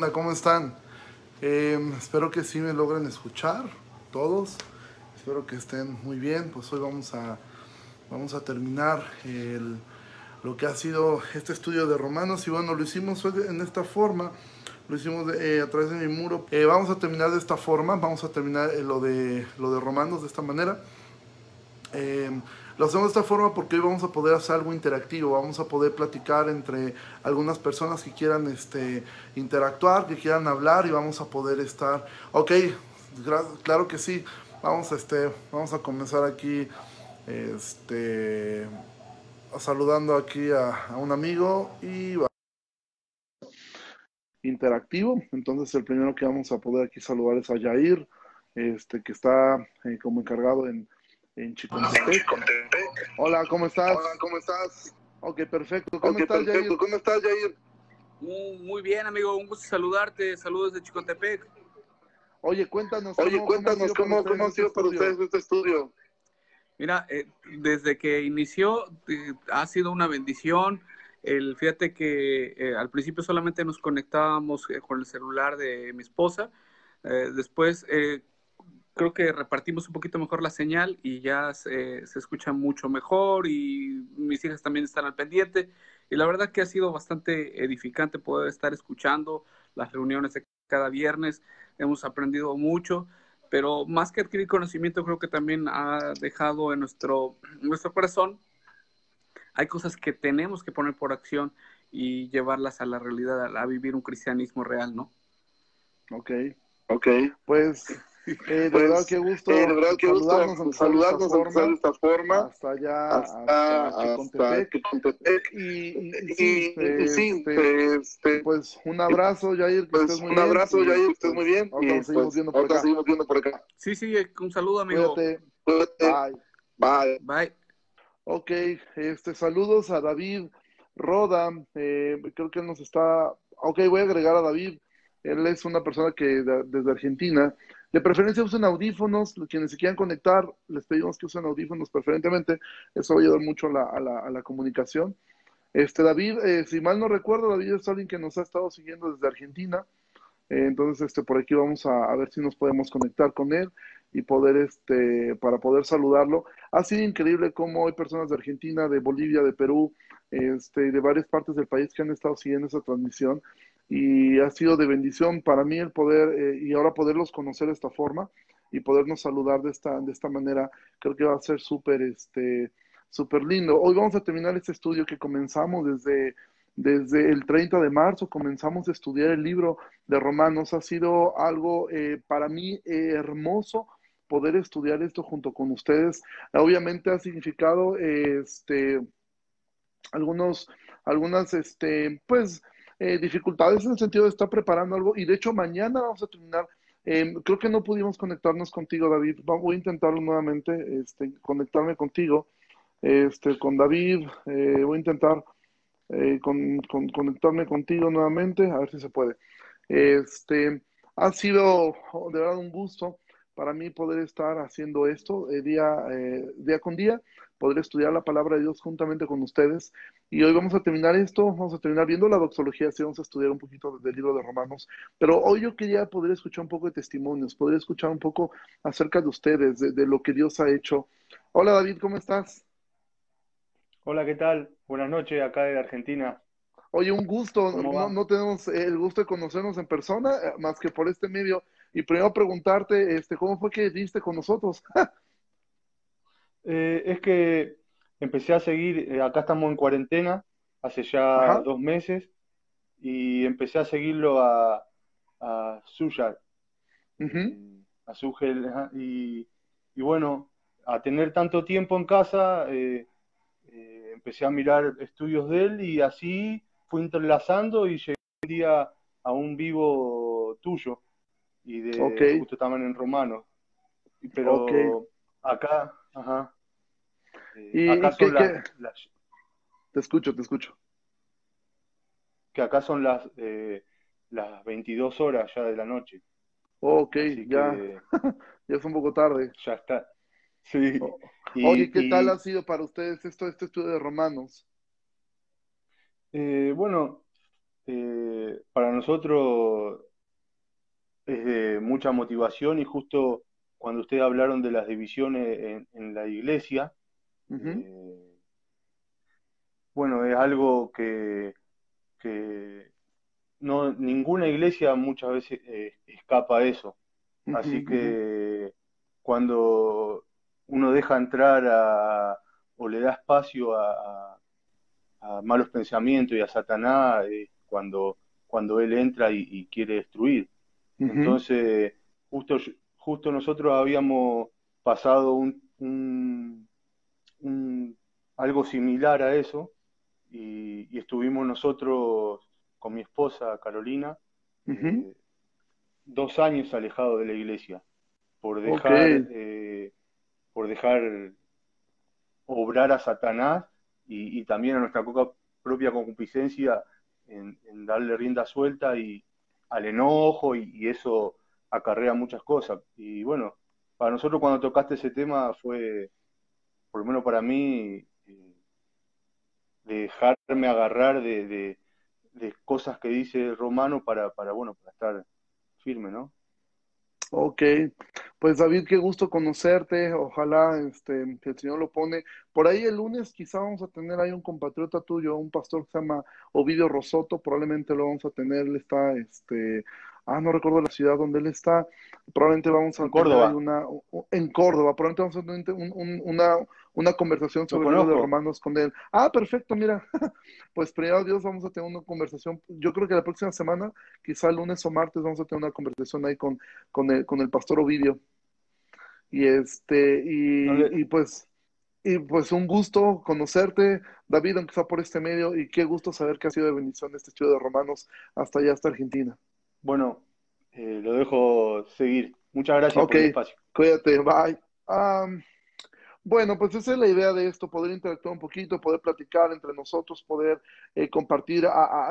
onda? ¿Cómo están? Em, espero que sí me logren escuchar todos. Espero que estén muy bien. Pues hoy vamos a, vamos a terminar el, lo que ha sido este estudio de Romanos. Y bueno, lo hicimos en esta forma. Lo hicimos eh, a través de mi muro. Eh, vamos a terminar de esta forma. Vamos a terminar eh, lo, de, lo de Romanos de esta manera. Lo hacemos de esta forma porque hoy vamos a poder hacer algo interactivo, vamos a poder platicar entre algunas personas que quieran este, interactuar, que quieran hablar y vamos a poder estar, ok, claro que sí, vamos, este, vamos a comenzar aquí este, saludando aquí a, un amigo y interactivo, entonces el primero que vamos a poder aquí saludar es a Yair, este, que está eh, como encargado en en Chicontepec. Hola, ¿cómo estás? Hola, ¿cómo estás? Ok, perfecto. ¿Cómo estás, perfecto. ¿Cómo estás, Jair? Muy bien, amigo. Un gusto saludarte. Saludos de Chicontepec. Oye, cuéntanos. Oye, cómo, cuéntanos cómo, cómo, ha sido este para ustedes este estudio. Mira, eh, desde que inició eh, ha sido una bendición. El, fíjate que eh, al principio solamente nos conectábamos con el celular de mi esposa. después creo que repartimos un poquito mejor la señal y ya se, escucha mucho mejor y mis hijas también están al pendiente. Y la verdad que ha sido bastante edificante poder estar escuchando las reuniones de cada viernes. Hemos aprendido mucho, pero más que adquirir conocimiento, creo que también ha dejado en nuestro, nuestro corazón. Hay cosas que tenemos que poner por acción y llevarlas a la realidad, a, a vivir un cristianismo real, ¿no? Ok. Ok. Pues eh, de verdad, pues, qué gusto, eh, de verdad, qué gusto saludarnos, saludarnos de esta forma, hasta allá, hasta, hasta Chicontepec. Y, y, y, sí, y, sí este, este, pues un abrazo, Jair, que pues, estés muy un abrazo, bien. Jair, que estés muy bien. Ahora y seguimos, pues, viendo por acá. seguimos viendo por acá. Sí, sí, un saludo, amigo. Cuídate. Cuídate. Bye. Bye. Bye. Ok, este, saludos a David Roda, eh, creo que él nos está, ok, voy a agregar a David, él es una persona que de, desde Argentina, de preferencia usen audífonos, quienes se quieran conectar, les pedimos que usen audífonos preferentemente, eso va a ayudar mucho a la, a la, comunicación. Este David, eh, si mal no recuerdo, David es alguien que nos ha estado siguiendo desde Argentina, eh, entonces este, por aquí vamos a, a, ver si nos podemos conectar con él y poder, este, para poder saludarlo. Ha sido increíble cómo hay personas de Argentina, de Bolivia, de Perú, este, de varias partes del país que han estado siguiendo esa transmisión y ha sido de bendición para mí el poder eh, y ahora poderlos conocer de esta forma y podernos saludar de esta, de esta manera, creo que va a ser súper este, súper lindo. Hoy vamos a terminar este estudio que comenzamos desde, desde el 30 de marzo, comenzamos a estudiar el libro de Romanos. Ha sido algo eh, para mí eh, hermoso poder estudiar esto junto con ustedes. Obviamente ha significado este, algunos, algunas, este, pues, eh, dificultades en el sentido de estar preparando algo y de hecho mañana vamos a terminar. Eh, creo que no pudimos conectarnos contigo, David. Voy a intentarlo nuevamente, este, conectarme contigo, este, con David. Eh, voy a intentar eh, con, con, conectarme contigo nuevamente, a ver si se puede. Este, ha sido de verdad un gusto para mí poder estar haciendo esto eh, día, eh, día con día, poder estudiar la palabra de Dios juntamente con ustedes. Y hoy vamos a terminar esto, vamos a terminar viendo la doxología, sí, vamos a estudiar un poquito del libro de Romanos, pero hoy yo quería poder escuchar un poco de testimonios, poder escuchar un poco acerca de ustedes, de, de lo que Dios ha hecho. Hola David, ¿cómo estás? Hola, ¿qué tal? Buenas noches, acá de Argentina. Oye, un gusto, no, no, tenemos el gusto de conocernos en persona, eh, más que por este medio. Y primero preguntarte, este, ¿cómo fue que diste con nosotros? eh, es que empecé a seguir, eh, acá estamos en cuarentena, hace ya Ajá. dos meses, y empecé a seguirlo a, a Suya, uh -huh. a Sugel, y, y, bueno, a tener tanto tiempo en casa, eh, eh, empecé a mirar estudios de él y así fui entrelazando y llegué un día a un vivo tuyo y de okay. justo estaban en romano. Pero okay. acá, ajá. Eh, ¿Y acá son qué, las, qué? las, Te escucho, te escucho. Que acá son las, eh, las 22 horas ya de la noche. Ok, Así ya. Que, ya es un poco tarde. Ya está. Sí. Oh. Y, Oye, ¿qué y, tal ha sido para ustedes esto, este estudio de romanos? Eh, bueno, eh, para nosotros es de mucha motivación y justo cuando ustedes hablaron de las divisiones en, la iglesia, eh, bueno, es algo que, no, ninguna iglesia muchas veces eh, escapa a eso. Así que cuando uno deja entrar a, o le da espacio a, malos pensamientos y a Satanás, cuando, cuando él entra y, quiere destruir. Entonces, justo, justo nosotros habíamos pasado un, algo similar a eso y, estuvimos nosotros con mi esposa Carolina eh, dos años alejados de la iglesia por dejar eh, por dejar obrar a Satanás y, también a nuestra propia concupiscencia en, darle rienda suelta y al enojo y, eso acarrea muchas cosas. Y bueno, para nosotros cuando tocaste ese tema fue, por lo menos para mí, eh, dejarme agarrar de, de, cosas que dice Romano para, para, bueno, para estar firme, ¿no? Ok, pues David, qué gusto conocerte. Ojalá este, que el Señor lo pone. Por ahí el lunes quizá vamos a tener ahí un compatriota tuyo, un pastor que se llama Ovidio Rosoto, probablemente lo vamos a tener. Él está este, ah, no recuerdo la ciudad donde él está, probablemente vamos a en Córdoba. Una, en Córdoba, probablemente vamos a tener una, una conversación sobre el libro de Romanos con él. Ah, perfecto, mira, pues primero Dios vamos a tener una conversación, yo creo que la próxima semana, quizá lunes o martes vamos a tener una conversación ahí con, con, el, con el pastor Ovidio. Y este, y, y pues y pues un gusto conocerte, David, aunque sea por este medio, y qué gusto saber que ha sido de bendición este estudio de Romanos hasta allá, hasta Argentina. Bueno, eh, lo dejo seguir. Muchas gracias por el espacio. Cuídate, bye. Bueno, pues esa es la idea de esto, poder interactuar un poquito, poder platicar entre nosotros, poder eh, compartir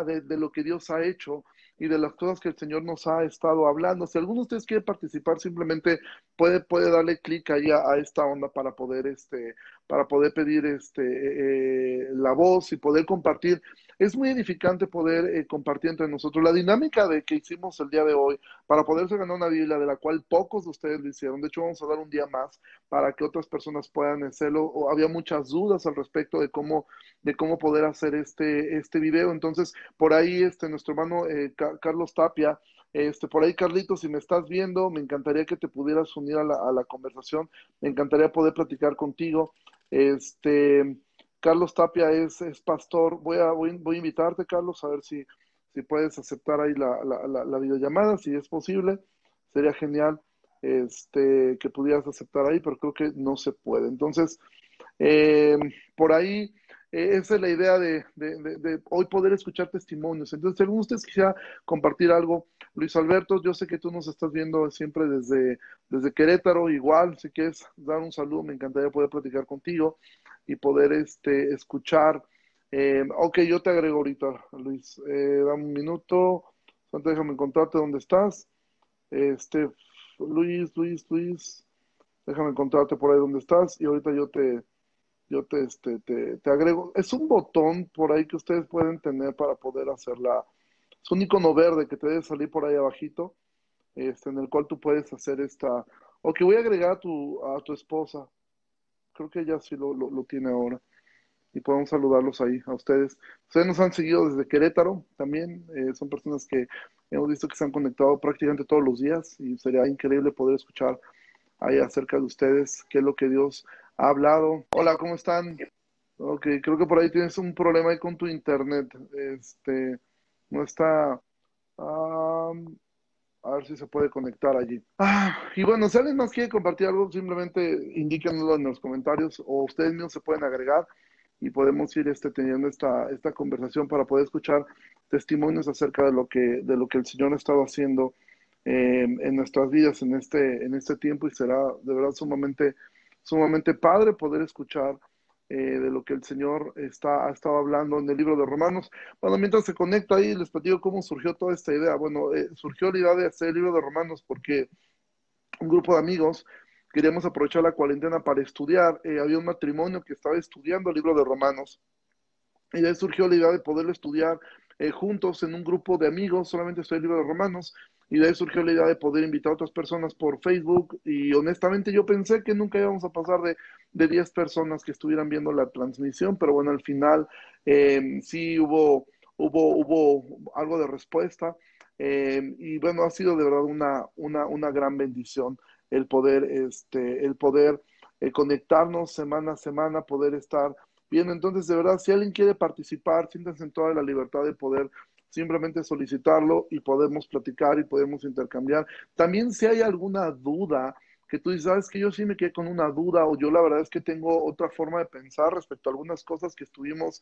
de, lo que Dios ha hecho y de las cosas que el Señor nos ha estado hablando. Si alguno de ustedes quiere participar, simplemente puede, puede darle clic ahí a, esta onda para poder, este, para poder pedir este, eh, la voz y poder compartir es muy edificante poder eh, compartir entre nosotros la dinámica de que hicimos el día de hoy para poderse ganar una Biblia de la cual pocos de ustedes lo hicieron. De hecho, vamos a dar un día más para que otras personas puedan hacerlo. Había muchas dudas al respecto de cómo, de cómo poder hacer este, este video. Entonces, por ahí este, nuestro hermano eh, Carlos Tapia, este, por ahí, Carlitos, si me estás viendo, me encantaría que te pudieras unir a la, a la conversación. Me encantaría poder platicar contigo. Este, Carlos Tapia es, es pastor. Voy a, voy, a invitarte, Carlos, a ver si, si puedes aceptar ahí la, la, la, videollamada, si es posible. Sería genial este, que pudieras aceptar ahí, pero creo que no se puede. Entonces, eh, por ahí, eh, esa es la idea de, de, de, hoy poder escuchar testimonios. Entonces, si alguno de quisiera compartir algo, Luis Alberto, yo sé que tú nos estás viendo siempre desde, desde Querétaro, igual, si quieres dar un saludo, me encantaría poder platicar contigo y poder este, escuchar. Eh, ok, yo te agrego ahorita, Luis. Eh, dame un minuto. Antes déjame encontrarte dónde estás. Este, Luis, Luis, Luis. Déjame encontrarte por ahí donde estás y ahorita yo te, yo te, este, te, te, agrego. Es un botón por ahí que ustedes pueden tener para poder hacerla. Es un icono verde que te debe salir por ahí abajito, este, en el cual tú puedes hacer esta. Ok, voy a agregar a tu, a tu esposa creo que ella sí lo, lo, tiene ahora. Y podemos saludarlos ahí a ustedes. Ustedes nos han seguido desde Querétaro también. Eh, son personas que hemos visto que se han conectado prácticamente todos los días y sería increíble poder escuchar ahí acerca de ustedes qué es lo que Dios ha hablado. Hola, ¿cómo están? Ok, creo que por ahí tienes un problema ahí con tu internet. Este, no está... A ver si se puede conectar allí. Ah, y bueno, si alguien más quiere compartir algo, simplemente indíquenlo en los comentarios o ustedes mismos se pueden agregar y podemos ir este, teniendo esta, esta conversación para poder escuchar testimonios acerca de lo que, de lo que el Señor ha estado haciendo em, en nuestras vidas en este, en este tiempo y será de verdad sumamente, sumamente padre poder escuchar eh, de lo que el Señor está, ha estado hablando en el libro de Romanos. Bueno, mientras se conecta ahí, les platico cómo surgió toda esta idea. Bueno, eh, surgió la idea de hacer el libro de Romanos porque un grupo de amigos queríamos aprovechar la cuarentena para estudiar. Eh, había un matrimonio que estaba estudiando el libro de Romanos. Y de ahí surgió la idea de poderlo estudiar eh, juntos en un grupo de amigos, solamente estoy el libro de Romanos, y de ahí surgió la idea de poder invitar a otras personas por Facebook y honestamente yo pensé que nunca íbamos a pasar de, de 10 personas que estuvieran viendo la transmisión, pero bueno, al final eh, sí hubo, hubo, hubo algo de respuesta eh, y bueno, ha sido de verdad una, una, una gran bendición el poder, este, el poder eh, conectarnos semana a semana, poder estar bien. Entonces, de verdad, si alguien quiere participar, siéntense en toda la libertad de poder simplemente solicitarlo y podemos platicar y podemos intercambiar. También si hay alguna duda que tú dices, sabes que yo sí me quedé con una duda o yo la verdad es que tengo otra forma de pensar respecto a algunas cosas que estuvimos,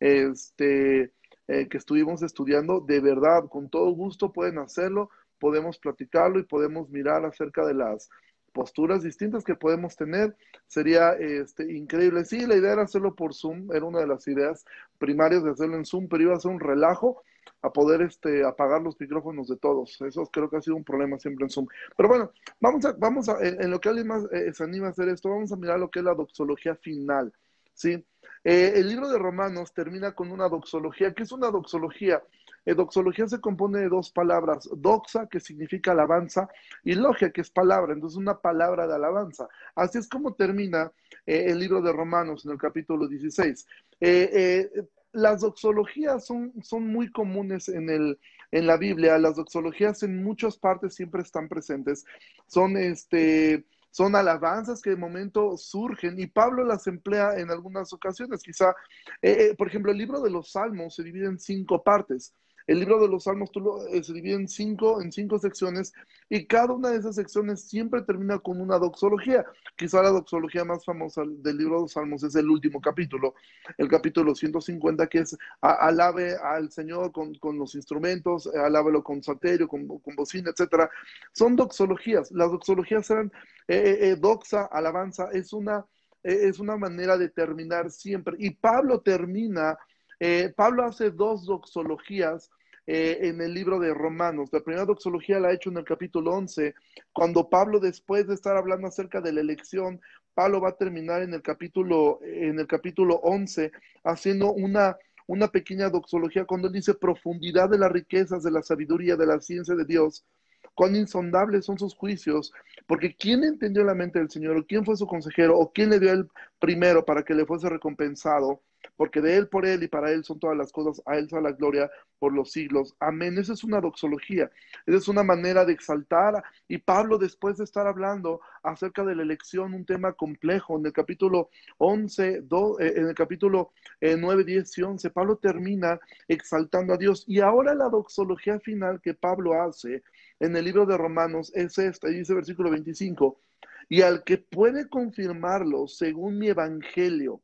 este, eh, que estuvimos estudiando, de verdad, con todo gusto pueden hacerlo, podemos platicarlo y podemos mirar acerca de las posturas distintas que podemos tener. Sería este, increíble. Sí, la idea era hacerlo por Zoom, era una de las ideas primarias de hacerlo en Zoom, pero iba a ser un relajo a poder este, apagar los micrófonos de todos. Eso creo que ha sido un problema siempre en Zoom. Pero bueno, vamos a, vamos a, en, lo que alguien más eh, se anima a hacer esto, vamos a mirar lo que es la doxología final. ¿sí? Eh, el libro de Romanos termina con una doxología. ¿Qué es una doxología? Eh, doxología se compone de dos palabras, doxa, que significa alabanza, y logia, que es palabra, entonces una palabra de alabanza. Así es como termina eh, el libro de Romanos en el capítulo 16. las doxologías son, son muy comunes en, el, en la Biblia, las doxologías en muchas partes siempre están presentes. Son este son alabanzas que de momento surgen y Pablo las emplea en algunas ocasiones. Quizá, eh, eh, por ejemplo, el libro de los Salmos se divide en cinco partes. El libro de los Salmos eh, se divide en cinco, en cinco secciones y cada una de esas secciones siempre termina con una doxología. Quizá la doxología más famosa del libro de los Salmos es el último capítulo, el capítulo 150, que es alabe al Señor con, los instrumentos, alábelo con salterio, con, con bocina, etc. Son doxologías. Las doxologías eran eh, eh, doxa, alabanza, es una, es una manera de terminar siempre. Y Pablo termina eh, Pablo hace dos doxologías eh, en el libro de Romanos. La primera doxología la ha hecho en el capítulo 11, cuando Pablo, después de estar hablando acerca de la elección, Pablo va a terminar en el capítulo, en el capítulo 11 haciendo una, una pequeña doxología cuando él dice profundidad de las riquezas, de la sabiduría, de la ciencia de Dios cuán insondables son sus juicios, porque ¿quién entendió la mente del Señor? ¿O quién fue su consejero? ¿O quién le dio el primero para que le fuese recompensado? Porque de Él, por Él y para Él son todas las cosas, a Él sea la gloria por los siglos. Amén. Esa es una doxología, esa es una manera de exaltar. Y Pablo, después de estar hablando acerca de la elección, un tema complejo, en el capítulo 11, eh, en el capítulo 9, eh, 10 y 11, Pablo termina exaltando a Dios. Y ahora la doxología final que Pablo hace en el libro de Romanos es esta, dice versículo 25, y al que puede confirmarlo según mi evangelio.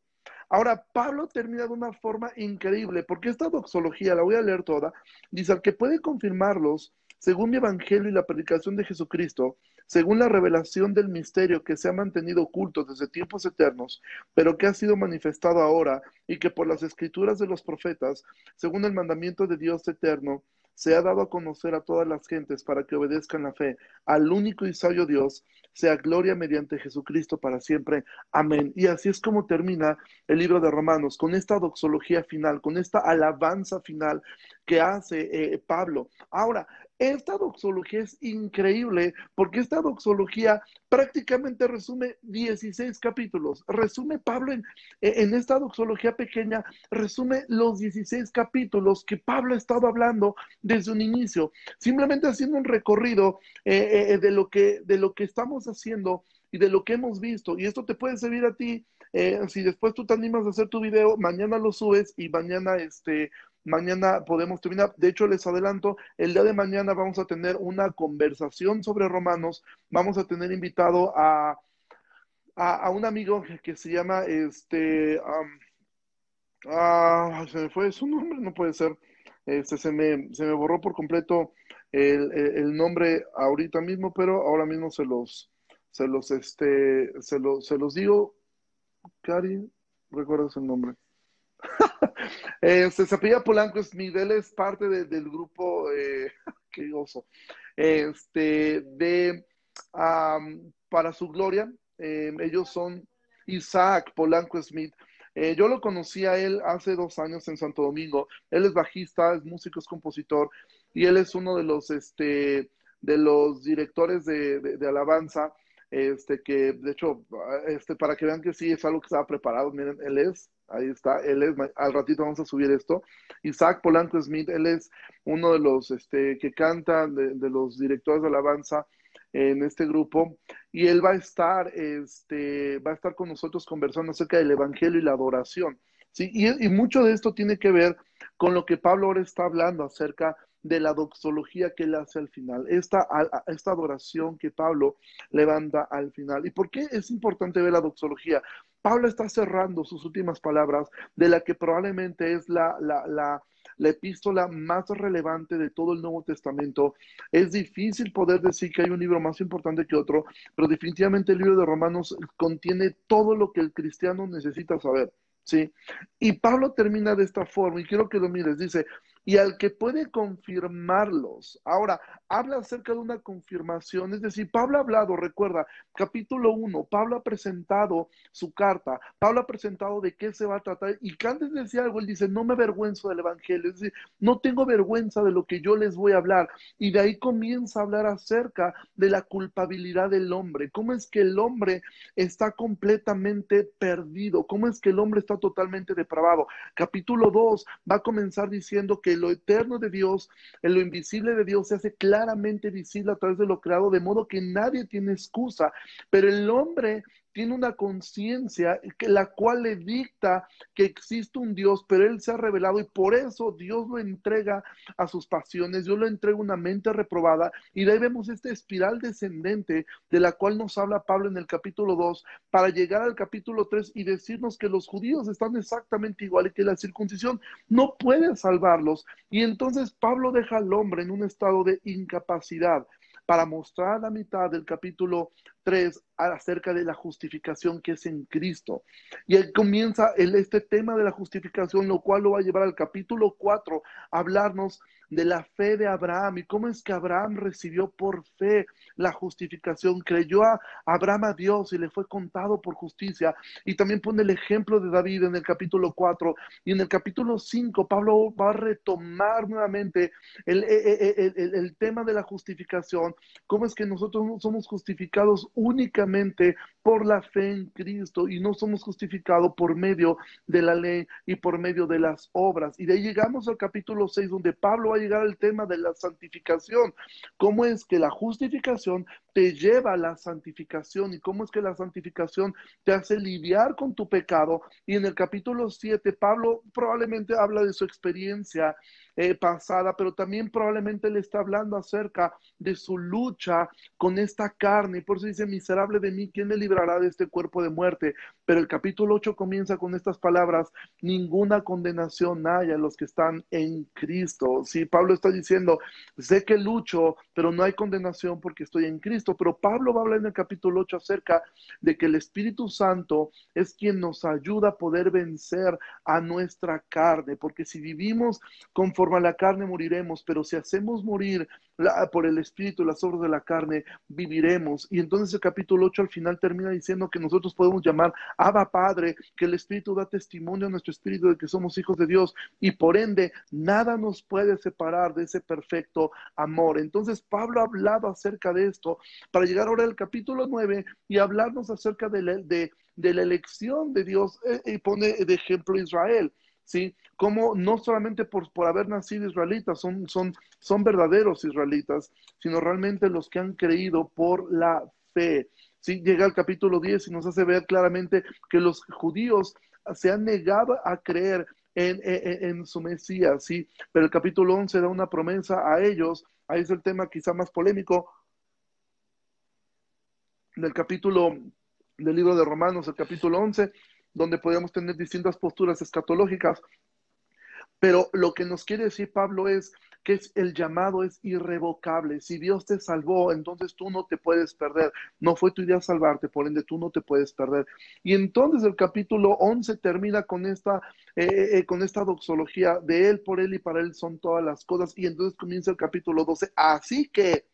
Ahora, Pablo termina de una forma increíble, porque esta doxología, la voy a leer toda, dice, al que puede confirmarlos según mi evangelio y la predicación de Jesucristo, según la revelación del misterio que se ha mantenido oculto desde tiempos eternos, pero que ha sido manifestado ahora y que por las escrituras de los profetas, según el mandamiento de Dios eterno, se ha dado a conocer a todas las gentes para que obedezcan la fe al único y sabio Dios, sea gloria mediante Jesucristo para siempre. Amén. Y así es como termina el libro de Romanos, con esta doxología final, con esta alabanza final que hace eh, Pablo. Ahora, esta doxología es increíble porque esta doxología prácticamente resume 16 capítulos. Resume Pablo en, en, esta doxología pequeña, resume los 16 capítulos que Pablo ha estado hablando desde un inicio, simplemente haciendo un recorrido eh, eh, de, lo que, de lo que estamos haciendo y de lo que hemos visto. Y esto te puede servir a ti. Eh, si después tú te animas a hacer tu video, mañana lo subes y mañana este, Mañana podemos terminar. De hecho, les adelanto, el día de mañana vamos a tener una conversación sobre romanos. Vamos a tener invitado a, a, un amigo que se llama, este, ah, se me fue su nombre, no puede ser. Este, se, me, se me borró por completo el, el, nombre ahorita mismo, pero ahora mismo se los, se los, este, se, se los digo. Cari, ¿recuerdas el nombre? este, se apellida Polanco Smith, él es parte del grupo, eh, qué oso, este, de Para su Gloria, em, ellos son Isaac Polanco Smith, Eh, yo lo conocí a él hace dos años en Santo Domingo. Él es bajista, es músico, es compositor y él es uno de los, este, de los directores de, de, alabanza. Este, que de hecho, este, para que vean que sí es algo que estaba preparado, miren, él es, ahí está, él es, al ratito vamos a subir esto. Isaac Polanco Smith, él es uno de los este, que canta, de, de los directores de alabanza en este grupo y él va a estar, este, va a estar con nosotros conversando acerca del Evangelio y la adoración. ¿sí? Y, mucho de esto tiene que ver con lo que Pablo ahora está hablando acerca de la doxología que él hace al final, esta, esta adoración que Pablo levanta al final. ¿Y por qué es importante ver la doxología? Pablo está cerrando sus últimas palabras de la que probablemente es la, la, la la epístola más relevante de todo el Nuevo Testamento. Es difícil poder decir que hay un libro más importante que otro, pero definitivamente el libro de Romanos contiene todo lo que el cristiano necesita saber. ¿sí? Y Pablo termina de esta forma, y quiero que lo mires, dice, y al que puede confirmarlos. Ahora, habla acerca de una confirmación, es decir, Pablo ha hablado, recuerda, capítulo 1, Pablo ha presentado su carta, Pablo ha presentado de qué se va a tratar, y antes decía algo, él dice, no me avergüenzo del Evangelio, es decir, no tengo vergüenza de lo que yo les voy a hablar, y de ahí comienza a hablar acerca de la culpabilidad del hombre, cómo es que el hombre está completamente perdido, cómo es que el hombre está totalmente depravado. Capítulo 2 va a comenzar diciendo que lo eterno de Dios, en lo invisible de Dios se hace claramente visible a través de lo creado, de modo que nadie tiene excusa, pero el hombre tiene una conciencia la cual le dicta que existe un Dios, pero Él se ha revelado y por eso Dios lo entrega a sus pasiones, Dios lo entrega una mente reprobada y de ahí vemos esta espiral descendente de la cual nos habla Pablo en el capítulo 2 para llegar al capítulo 3 y decirnos que los judíos están exactamente igual y que la circuncisión no puede salvarlos. Y entonces Pablo deja al hombre en un estado de incapacidad para mostrar la mitad del capítulo 3 acerca de la justificación que es en Cristo. Y él comienza el, este tema de la justificación, lo cual lo va a llevar al capítulo 4 a hablarnos de la fe de Abraham y cómo es que Abraham recibió por fe la justificación, creyó a Abraham a Dios y le fue contado por justicia. Y también pone el ejemplo de David en el capítulo 4 y en el capítulo 5 Pablo va a retomar nuevamente el, el, el, el tema de la justificación, cómo es que nosotros somos justificados únicamente por la fe en Cristo y no somos justificados por medio de la ley y por medio de las obras. Y de ahí llegamos al capítulo 6 donde Pablo va a llegar al tema de la santificación. ¿Cómo es que la justificación te lleva a la santificación y cómo es que la santificación te hace lidiar con tu pecado? Y en el capítulo 7 Pablo probablemente habla de su experiencia eh, pasada, pero también probablemente le está hablando acerca de su lucha con esta carne. Y por eso dice, miserable de mí, ¿quién me librará de este cuerpo de muerte? Pero el capítulo 8 comienza con estas palabras, ninguna condenación hay a los que están en Cristo. Sí, Pablo está diciendo, sé que lucho, pero no hay condenación porque estoy en Cristo. Pero Pablo va a hablar en el capítulo 8 acerca de que el Espíritu Santo es quien nos ayuda a poder vencer a nuestra carne, porque si vivimos conforme a la carne moriremos, pero si hacemos morir por el Espíritu las obras de la carne, viviremos. Y entonces el capítulo 8 al final termina diciendo que nosotros podemos llamar Abba Padre, que el Espíritu da testimonio a nuestro Espíritu de que somos hijos de Dios y por ende nada nos puede separar de ese perfecto amor. Entonces Pablo ha hablado acerca de esto para llegar ahora al capítulo 9 y hablarnos acerca de la, de, la elección de Dios eh, y pone de ejemplo Israel. ¿sí? Como no solamente por, por haber nacido israelitas, son, son, son verdaderos israelitas, sino realmente los que han creído por la fe. ¿Sí? Llega al capítulo 10 y nos hace ver claramente que los judíos se han negado a creer en, en, su Mesías, ¿sí? Pero el capítulo 11 da una promesa a ellos, ahí es el tema quizá más polémico del capítulo del libro de Romanos, el capítulo 11, donde podemos tener distintas posturas escatológicas. Pero lo que nos quiere decir Pablo es que es, el llamado es irrevocable. Si Dios te salvó, entonces tú no te puedes perder. No fue tu idea salvarte, por ende tú no te puedes perder. Y entonces el capítulo 11 termina con esta, eh, eh, eh, con esta doxología de Él, por Él y para Él son todas las cosas. Y entonces comienza el capítulo 12. Así que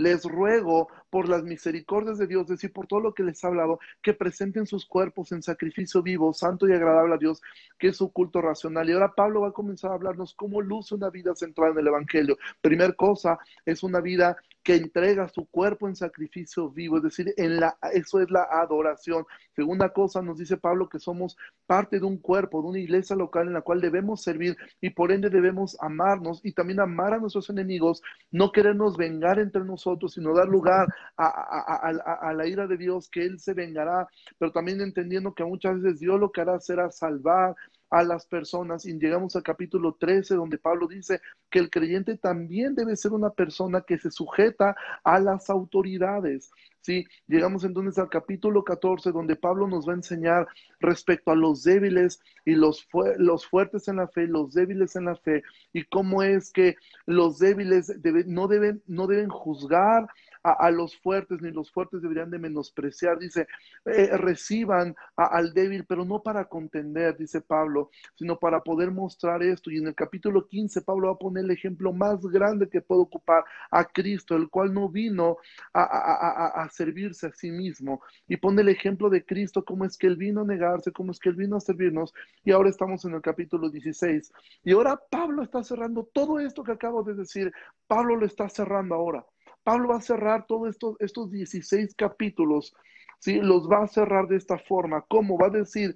les ruego por las misericordias de Dios, es decir, por todo lo que les ha hablado, que presenten sus cuerpos en sacrificio vivo, santo y agradable a Dios, que es su culto racional. Y ahora Pablo va a comenzar a hablarnos cómo luce una vida centrada en el Evangelio. Primer cosa, es una vida que entrega su cuerpo en sacrificio vivo, es decir, en la, eso es la adoración. Segunda cosa, nos dice Pablo que somos parte de un cuerpo, de una iglesia local en la cual debemos servir y por ende debemos amarnos y también amar a nuestros enemigos, no querernos vengar entre nosotros, sino dar lugar a, la ira de Dios, que Él se vengará, pero también entendiendo que muchas veces Dios lo que hará será salvar, a las personas y llegamos al capítulo 13 donde Pablo dice que el creyente también debe ser una persona que se sujeta a las autoridades. Sí, llegamos entonces al capítulo 14 donde Pablo nos va a enseñar respecto a los débiles y los, los fuertes en la fe, los débiles en la fe y cómo es que los débiles no, deben, no deben juzgar a, los fuertes, ni los fuertes deberían de menospreciar. Dice, eh, reciban al débil, pero no para contender, dice Pablo, sino para poder mostrar esto. Y en el capítulo 15, Pablo va a poner el ejemplo más grande que puede ocupar a Cristo, el cual no vino a, servirse a sí mismo. Y pone el ejemplo de Cristo, cómo es que él vino a negarse, cómo es que él vino a servirnos. Y ahora estamos en el capítulo 16. Y ahora Pablo está cerrando todo esto que acabo de decir. Pablo lo está cerrando ahora. Pablo va a cerrar todos estos, estos 16 capítulos, ¿sí? los va a cerrar de esta forma. ¿Cómo? Va a decir,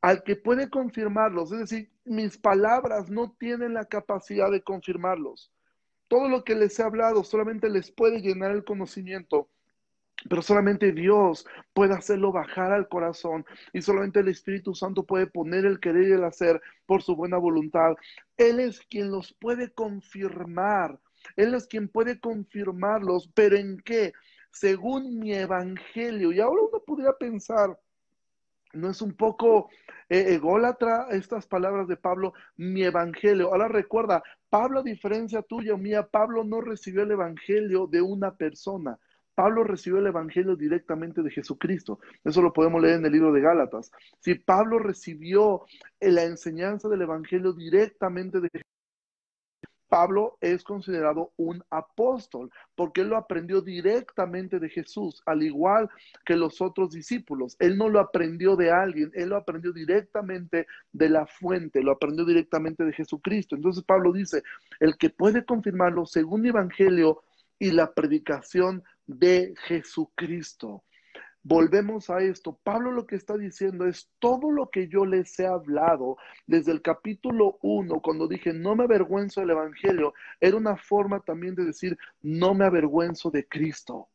al que puede confirmarlos, es decir, mis palabras no tienen la capacidad de confirmarlos. Todo lo que les he hablado solamente les puede llenar el conocimiento, pero solamente Dios puede hacerlo bajar al corazón y solamente el Espíritu Santo puede poner el querer y el hacer por su buena voluntad. Él es quien los puede confirmar. Él es quien puede confirmarlos, pero ¿en qué? Según mi evangelio. Y ahora uno podría pensar, ¿no es un poco eh, ególatra estas palabras de Pablo? Mi evangelio. Ahora recuerda, Pablo, a diferencia tuya o mía, Pablo no recibió el evangelio de una persona. Pablo recibió el Evangelio directamente de Jesucristo. Eso lo podemos leer en el libro de Gálatas. Si Pablo recibió la enseñanza del Evangelio directamente de Pablo es considerado un apóstol porque él lo aprendió directamente de Jesús, al igual que los otros discípulos. Él no lo aprendió de alguien, él lo aprendió directamente de la fuente, lo aprendió directamente de Jesucristo. Entonces Pablo dice, el que puede confirmarlo según el Evangelio y la predicación de Jesucristo. Volvemos a esto. Pablo lo que está diciendo es todo lo que yo les he hablado desde el capítulo 1, cuando dije no me avergüenzo del Evangelio, era una forma también de decir no me avergüenzo de Cristo.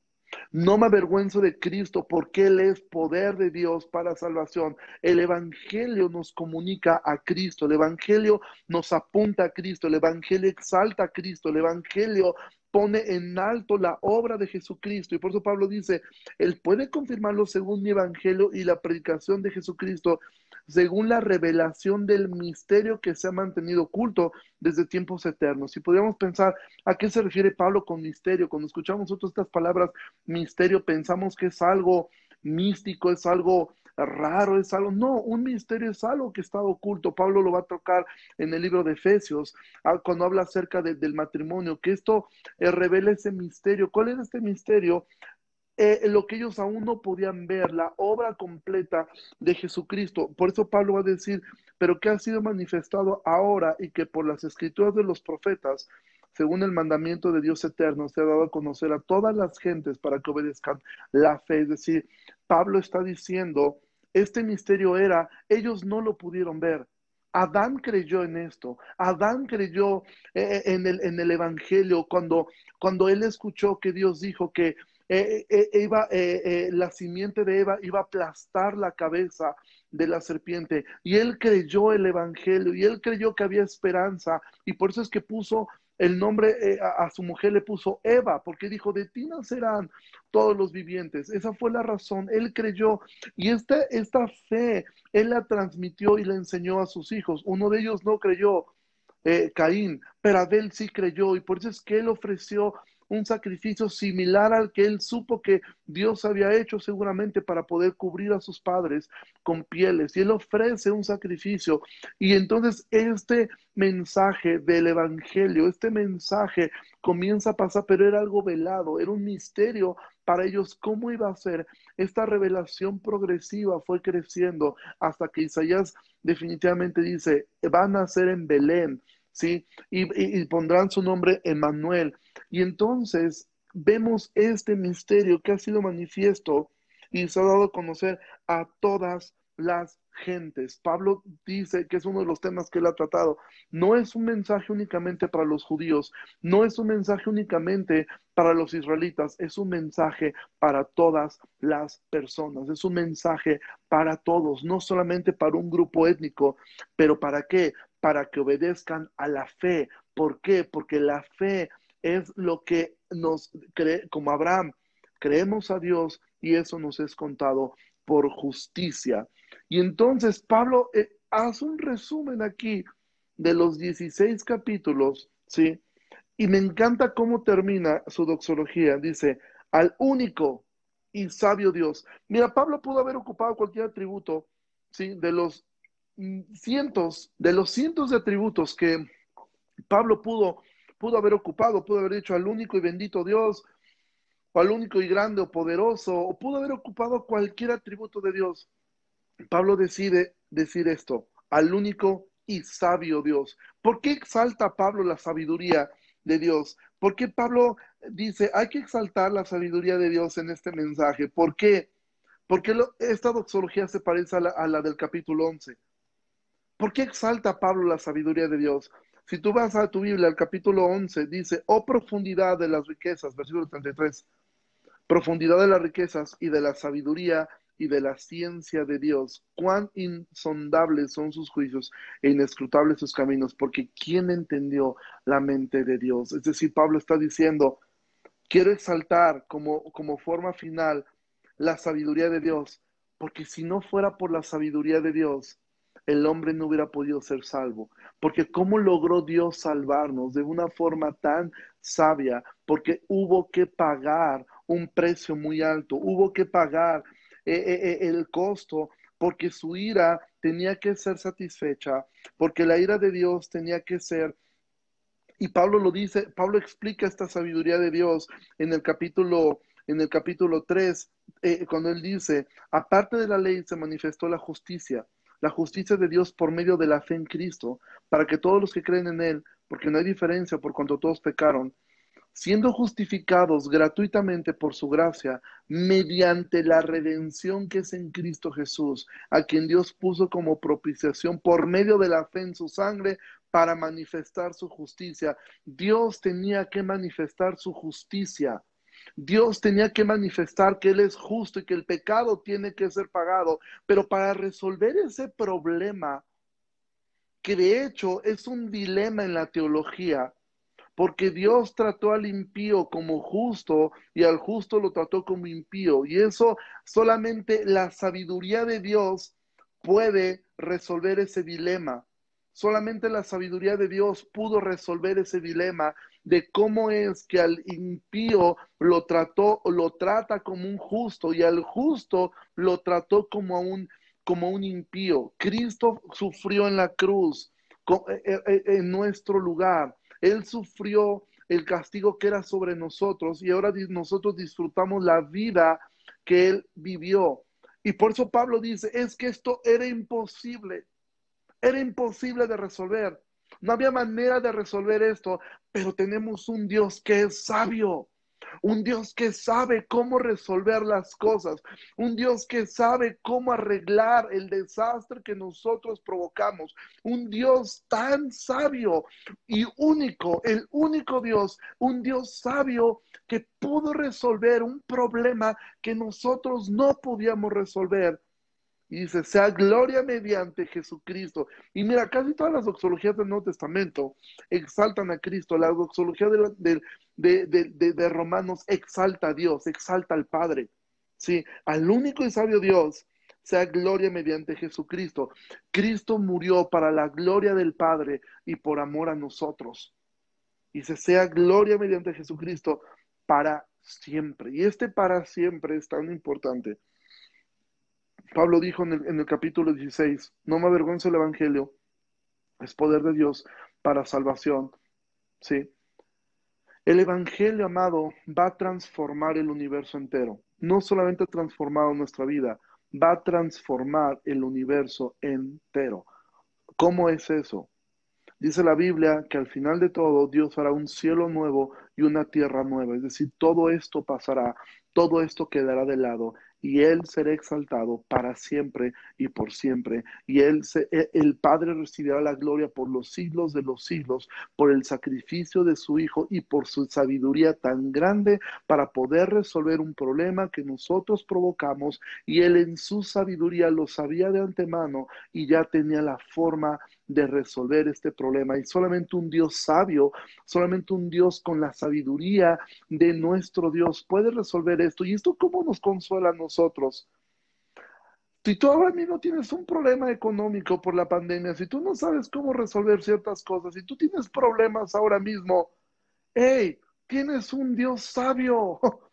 No me avergüenzo de Cristo porque Él es poder de Dios para salvación. El Evangelio nos comunica a Cristo, el Evangelio nos apunta a Cristo, el Evangelio exalta a Cristo, el Evangelio pone en alto la obra de Jesucristo. Y por eso Pablo dice, Él puede confirmarlo según mi evangelio y la predicación de Jesucristo, según la revelación del misterio que se ha mantenido oculto desde tiempos eternos. Si podríamos pensar, ¿a qué se refiere Pablo con misterio? Cuando escuchamos nosotros estas palabras, misterio, pensamos que es algo místico, es algo raro, es algo, no, un misterio es algo que está oculto. Pablo lo va a tocar en el libro de Efesios, ah, cuando habla acerca del matrimonio, que esto eh, revela ese misterio. ¿Cuál es este misterio? Eh, lo que ellos aún no podían ver, la obra completa de Jesucristo. Por eso Pablo va a decir, pero que ha sido manifestado ahora y que por las escrituras de los profetas, según el mandamiento de Dios eterno, se ha dado a conocer a todas las gentes para que obedezcan la fe. Es decir, Pablo está diciendo este misterio era, ellos no lo pudieron ver. Adán creyó en esto. Adán creyó eh, eh, en, el, en el Evangelio cuando, cuando él escuchó que Dios dijo que eh, iba, la simiente de Eva iba a aplastar la cabeza de la serpiente. Y él creyó el Evangelio y él creyó que había esperanza. Y por eso es que puso el nombre eh, a, su mujer le puso Eva, porque dijo, de ti nacerán todos los vivientes. Esa fue la razón. Él creyó y esta, esta fe, él la transmitió y la enseñó a sus hijos. Uno de ellos no creyó, eh, Caín, pero Abel sí creyó y por eso es que él ofreció un sacrificio similar al que él supo que Dios había hecho seguramente para poder cubrir a sus padres con pieles. Y él ofrece un sacrificio. Y entonces este mensaje del Evangelio, este mensaje comienza a pasar, pero era algo velado, era un misterio para ellos cómo iba a ser. Esta revelación progresiva fue creciendo hasta que Isaías definitivamente dice, van a ser en Belén ¿sí? Y, pondrán su nombre Emmanuel. Y entonces vemos este misterio que ha sido manifiesto y se ha dado a conocer a todas las gentes. Pablo dice que es uno de los temas que él ha tratado. No es un mensaje únicamente para los judíos, no es un mensaje únicamente para los israelitas, es un mensaje para todas las personas, es un mensaje para todos, no solamente para un grupo étnico, pero ¿para qué? para que obedezcan a la fe. ¿Por qué? Porque la fe es lo que nos cree, como Abraham, creemos a Dios y eso nos es contado por justicia. Y entonces Pablo eh, hace un resumen aquí de los 16 capítulos, ¿sí? Y me encanta cómo termina su doxología. Dice, al único y sabio Dios. Mira, Pablo pudo haber ocupado cualquier atributo, ¿sí? De los cientos, de los cientos de atributos que Pablo pudo, pudo haber ocupado, pudo haber dicho al único y bendito Dios, o al único y grande o poderoso, o pudo haber ocupado cualquier atributo de Dios. Pablo decide decir esto, al único y sabio Dios. ¿Por qué exalta Pablo la sabiduría de Dios? ¿Por qué Pablo dice, hay que exaltar la sabiduría de Dios en este mensaje? ¿Por qué? Porque esta doxología se parece a la, del capítulo 11. ¿Por qué exalta Pablo la sabiduría de Dios? Si tú vas a tu Biblia, al capítulo 11, dice, oh profundidad de las riquezas, versículo 33, profundidad de las riquezas y de la sabiduría y de la ciencia de Dios, cuán insondables son sus juicios e inescrutables sus caminos, porque ¿quién entendió la mente de Dios? Es decir, Pablo está diciendo, quiero exaltar como, como forma final la sabiduría de Dios, porque si no fuera por la sabiduría de Dios, el hombre no hubiera podido ser salvo. Porque ¿cómo logró Dios salvarnos de una forma tan sabia? Porque hubo que pagar un precio muy alto, hubo que pagar eh, eh, eh, el costo, porque su ira tenía que ser satisfecha, porque la ira de Dios tenía que ser y Pablo lo dice, Pablo explica esta sabiduría de Dios en el capítulo en el capítulo 3, cuando él dice, aparte de la ley se manifestó la justicia, la justicia de Dios por medio de la fe en Cristo, para que todos los que creen en Él, porque no hay diferencia por cuanto todos pecaron, siendo justificados gratuitamente por su gracia, mediante la redención que es en Cristo Jesús, a quien Dios puso como propiciación por medio de la fe en su sangre para manifestar su justicia. Dios tenía que manifestar su justicia Dios tenía que manifestar que Él es justo y que el pecado tiene que ser pagado, pero para resolver ese problema, que de hecho es un dilema en la teología, porque Dios trató al impío como justo y al justo lo trató como impío, y eso solamente la sabiduría de Dios puede resolver ese dilema. Solamente la sabiduría de Dios pudo resolver ese dilema de cómo es que al impío lo trató, lo trata como un justo y al justo lo trató como un, como un impío. Cristo sufrió en la cruz eh, eh, eh, en nuestro lugar. Él sufrió el castigo que era sobre nosotros y ahora nosotros disfrutamos la vida que él vivió. Y por eso Pablo dice, es que esto era imposible. Era imposible de resolver. No había manera de resolver esto, pero tenemos un Dios que es sabio, un Dios que sabe cómo resolver las cosas, un Dios que sabe cómo arreglar el desastre que nosotros provocamos, un Dios tan sabio y único, el único Dios, un Dios sabio que pudo resolver un problema que nosotros no podíamos resolver y dice, sea gloria mediante Jesucristo. Y mira, casi todas las doxologías del Nuevo Testamento exaltan a Cristo. La doxología de, de, Romanos exalta a Dios, exalta al Padre. Sí, al único y sabio Dios, sea gloria mediante Jesucristo. Cristo murió para la gloria del Padre y por amor a nosotros. Y se sea gloria mediante Jesucristo para siempre. Y este para siempre es tan importante. Pablo dijo en el, capítulo 16, no me avergüenza el Evangelio, es poder de Dios para salvación. ¿sí? El Evangelio, amado, va a transformar el universo entero. No solamente ha transformado nuestra vida, va a transformar el universo entero. ¿Cómo es eso? Dice la Biblia que al final de todo Dios hará un cielo nuevo y una tierra nueva. Es decir, todo esto pasará, todo esto quedará de lado y Él será exaltado para siempre y por siempre. Y él e, el Padre recibirá la gloria por los siglos de los siglos, por el sacrificio de su Hijo y por su sabiduría tan grande para poder resolver un problema que nosotros provocamos. Y Él en su sabiduría lo sabía de antemano y ya tenía la forma de resolver este problema. Y solamente un Dios sabio, solamente un Dios con la sabiduría de nuestro Dios puede resolver esto. ¿Y esto cómo nos consuela a nosotros? Si tú ahora mismo tienes un problema económico por la pandemia, si tú no sabes cómo resolver ciertas cosas, si tú tienes problemas ahora mismo, hey, tienes un Dios sabio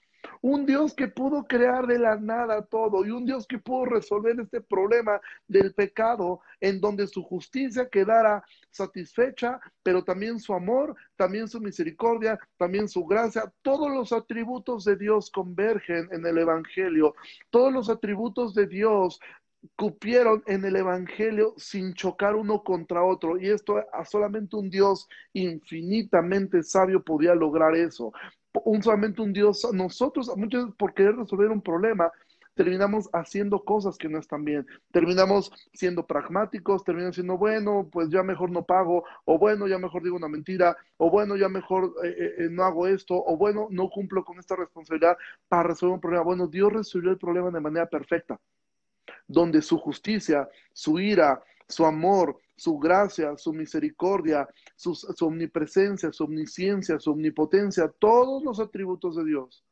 un Dios que pudo crear de la nada todo y un Dios que pudo resolver este problema del pecado en donde su justicia quedara satisfecha, pero también su amor, también su misericordia, también su gracia, todos los atributos de Dios convergen en el Evangelio, todos los atributos de Dios cupieron en el Evangelio sin chocar uno contra otro. Y esto a solamente un Dios infinitamente sabio podía lograr eso un, solamente un Dios, nosotros muchas veces por querer resolver un problema, terminamos haciendo cosas que no están bien, terminamos siendo pragmáticos, terminamos siendo, bueno, pues ya mejor no pago, o bueno, ya mejor digo una mentira, o bueno, ya mejor eh, eh, eh, no hago esto, o bueno, no cumplo con esta responsabilidad para resolver un problema. Bueno, Dios resolvió el problema de manera perfecta, donde su justicia, su ira, su amor, su gracia, su misericordia, su, omnipresencia, su omnisciencia, su omnipotencia, todos los atributos de Dios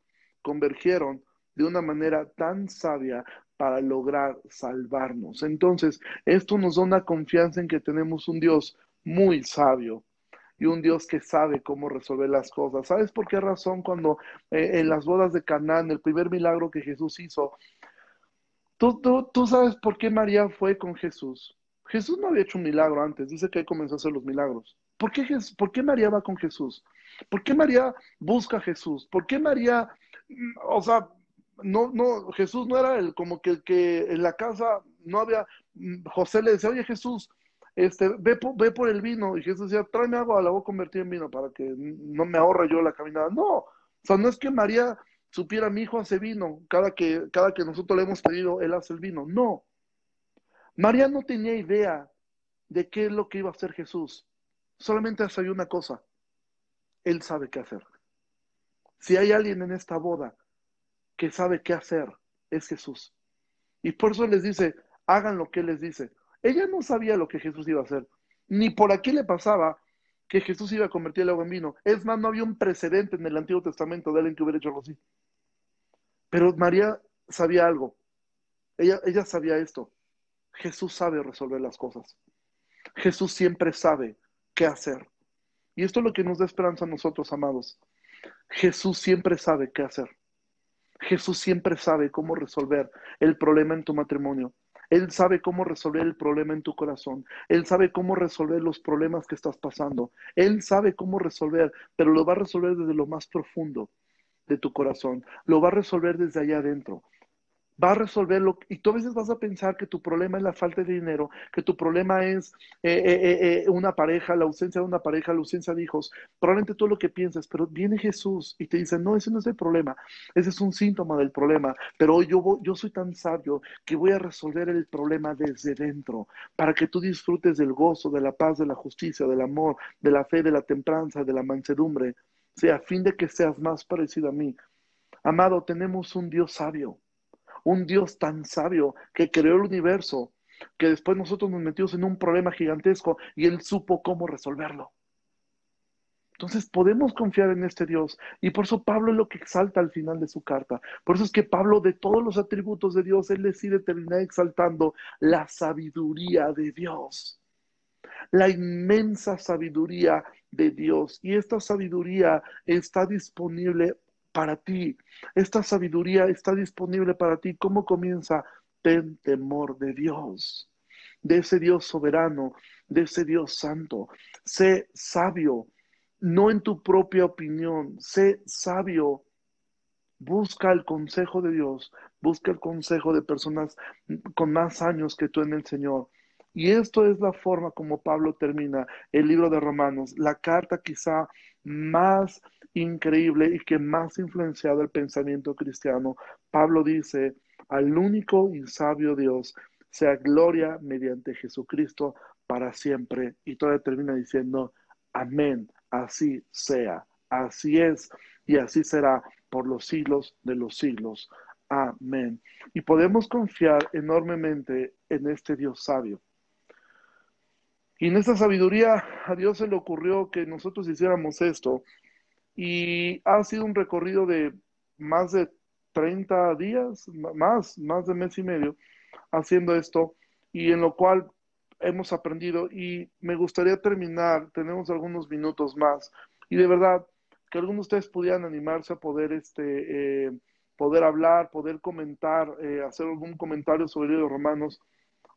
convergieron de una manera tan sabia para lograr salvarnos. Entonces, esto nos da una confianza en que tenemos un Dios muy sabio y un Dios que sabe cómo resolver las cosas. ¿Sabes por qué razón cuando eh, en las bodas de Canaán, el primer milagro que Jesús hizo, tú, tú sabes por qué María fue con Jesús? Jesús no había hecho un milagro antes, dice que él comenzó a hacer los milagros. ¿Por qué, ¿Por qué María va con Jesús? ¿Por qué María busca a Jesús? ¿Por qué María, mm, o sea, no, no, Jesús no era el como que, que en la casa no había, mm, José le decía, oye Jesús, este, ve, ve por el vino, y Jesús decía, tráeme agua, la voy a convertir en vino para que no me ahorre yo la caminada. No, o sea, no es que María supiera, mi hijo hace vino, cada que, cada que nosotros le hemos pedido, él hace el vino. No, María no tenía idea de qué es lo que iba a hacer Jesús. Solamente sabía una cosa. Él sabe qué hacer. Si hay alguien en esta boda que sabe qué hacer, es Jesús. Y por eso les dice, hagan lo que Él les dice. Ella no sabía lo que Jesús iba a hacer, ni por aquí le pasaba que Jesús iba a convertir el agua en vino. Es más, no había un precedente en el Antiguo Testamento de alguien que hubiera hecho algo así. Pero María sabía algo. Ella, ella sabía esto. Jesús sabe resolver las cosas. Jesús siempre sabe qué hacer. Y esto es lo que nos da esperanza a nosotros, amados. Jesús siempre sabe qué hacer. Jesús siempre sabe cómo resolver el problema en tu matrimonio. Él sabe cómo resolver el problema en tu corazón. Él sabe cómo resolver los problemas que estás pasando. Él sabe cómo resolver, pero lo va a resolver desde lo más profundo de tu corazón. Lo va a resolver desde allá adentro va a resolverlo y tú a veces vas a pensar que tu problema es la falta de dinero, que tu problema es eh, eh, eh, una pareja, la ausencia de una pareja, la ausencia de hijos, probablemente tú lo que piensas, pero viene Jesús y te dice, no, ese no es el problema, ese es un síntoma del problema, pero yo, yo soy tan sabio que voy a resolver el problema desde dentro, para que tú disfrutes del gozo, de la paz, de la justicia, del amor, de la fe, de la templanza, de la mansedumbre, sea a fin de que seas más parecido a mí. Amado, tenemos un Dios sabio un Dios tan sabio que creó el universo, que después nosotros nos metimos en un problema gigantesco y Él supo cómo resolverlo. Entonces podemos confiar en este Dios. Y por eso Pablo es lo que exalta al final de su carta. Por eso es que Pablo, de todos los atributos de Dios, él decide terminar exaltando la sabiduría de Dios. La inmensa sabiduría de Dios. Y esta sabiduría está disponible para ti. Esta sabiduría está disponible para ti. ¿Cómo comienza? Ten temor de Dios, de ese Dios soberano, de ese Dios santo. Sé sabio, no en tu propia opinión, sé sabio. Busca el consejo de Dios, busca el consejo de personas con más años que tú en el Señor. Y esto es la forma como Pablo termina el libro de Romanos, la carta quizá más increíble y que más influenciado el pensamiento cristiano. Pablo dice, al único y sabio Dios sea gloria mediante Jesucristo para siempre. Y todavía termina diciendo, amén, así sea, así es y así será por los siglos de los siglos. Amén. Y podemos confiar enormemente en este Dios sabio. Y en esta sabiduría a Dios se le ocurrió que nosotros hiciéramos esto. Y ha sido un recorrido de más de 30 días, más, más de mes y medio, haciendo esto. Y en lo cual hemos aprendido y me gustaría terminar, tenemos algunos minutos más y de verdad que algunos de ustedes pudieran animarse a poder, este, eh, poder hablar, poder comentar, eh, hacer algún comentario sobre los romanos,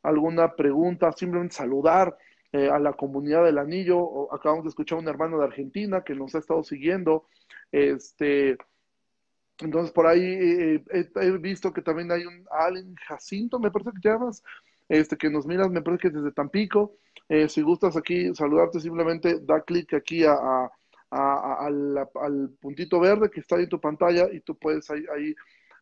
alguna pregunta, simplemente saludar eh, a la comunidad del anillo. Acabamos de escuchar a un hermano de Argentina que nos ha estado siguiendo. Este, entonces por ahí he, visto que también hay un Allen Jacinto, me parece que te llamas, este, que nos miras, me parece que desde Tampico. Eh, si gustas aquí saludarte, simplemente da clic aquí a, al, puntito verde que está ahí en tu pantalla y tú puedes ahí, ahí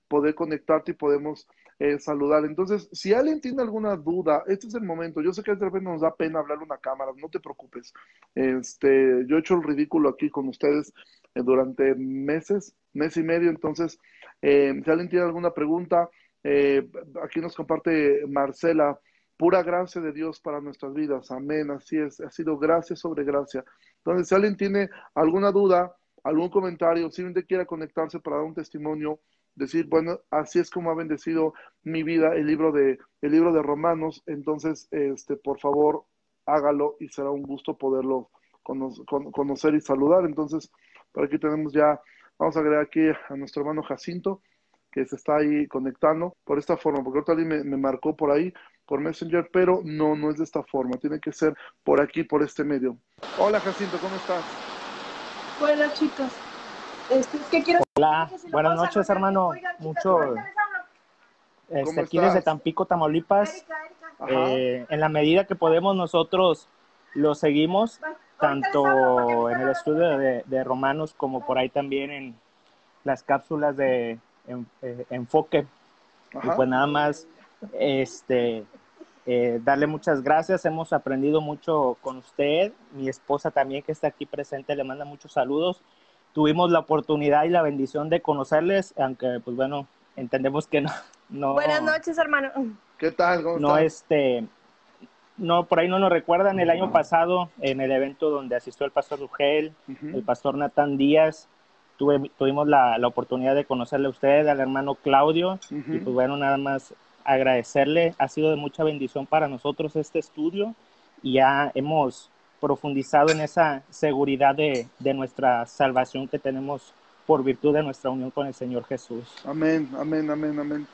poder conectarte y podemos eh, saludar. Entonces, si alguien tiene alguna duda, este es el momento. Yo sé que de repente nos da pena hablar una cámara, no te preocupes. Este, yo he hecho el ridículo aquí con ustedes eh, durante meses, mes y medio. Entonces, si alguien tiene alguna pregunta, eh, aquí nos comparte Marcela, pura gracia de Dios para nuestras vidas. Amén, así es, ha sido gracia sobre gracia. Entonces, si alguien tiene alguna duda, algún comentario, si alguien quiera conectarse para dar un testimonio, decir, bueno, así es como ha bendecido mi vida el libro de, el libro de Romanos, entonces, este, por favor, hágalo y será un gusto poderlo conocer y saludar. Entonces, por aquí tenemos ya, vamos a agregar aquí a nuestro hermano Jacinto que se está ahí conectando por esta forma, porque ahorita me, me marcó por ahí, por Messenger, pero no, no es de esta forma, tiene que ser por aquí, por este medio. Hola Jacinto, ¿cómo estás? Hola chicos. Este, ¿qué quiero Hola, buenas noches hermano. Mucho este, aquí desde Tampico, Tamaulipas. Eh, en la medida que podemos nosotros lo seguimos, tanto en el estudio de, de Romanos como por ahí también en las cápsulas de eh, enfoque. Y pues nada más, este, eh, darle muchas gracias. Hemos aprendido mucho con usted. Mi esposa también que está aquí presente le manda muchos saludos. Tuvimos la oportunidad y la bendición de conocerles, aunque pues bueno, entendemos que no. no Buenas noches, hermano. ¿Qué tal? ¿Cómo no, este, no, por ahí no nos recuerdan. El año pasado, en el evento donde asistió el pastor Rugel, el pastor Natán Díaz, tuvimos la, la, oportunidad de conocerle a usted, al hermano Claudio, y pues bueno, nada más agradecerle, ha sido de mucha bendición para nosotros este estudio y ya hemos profundizado en esa seguridad de, de nuestra salvación que tenemos por virtud de nuestra unión con el Señor Jesús. Amén, amén, amén, amén.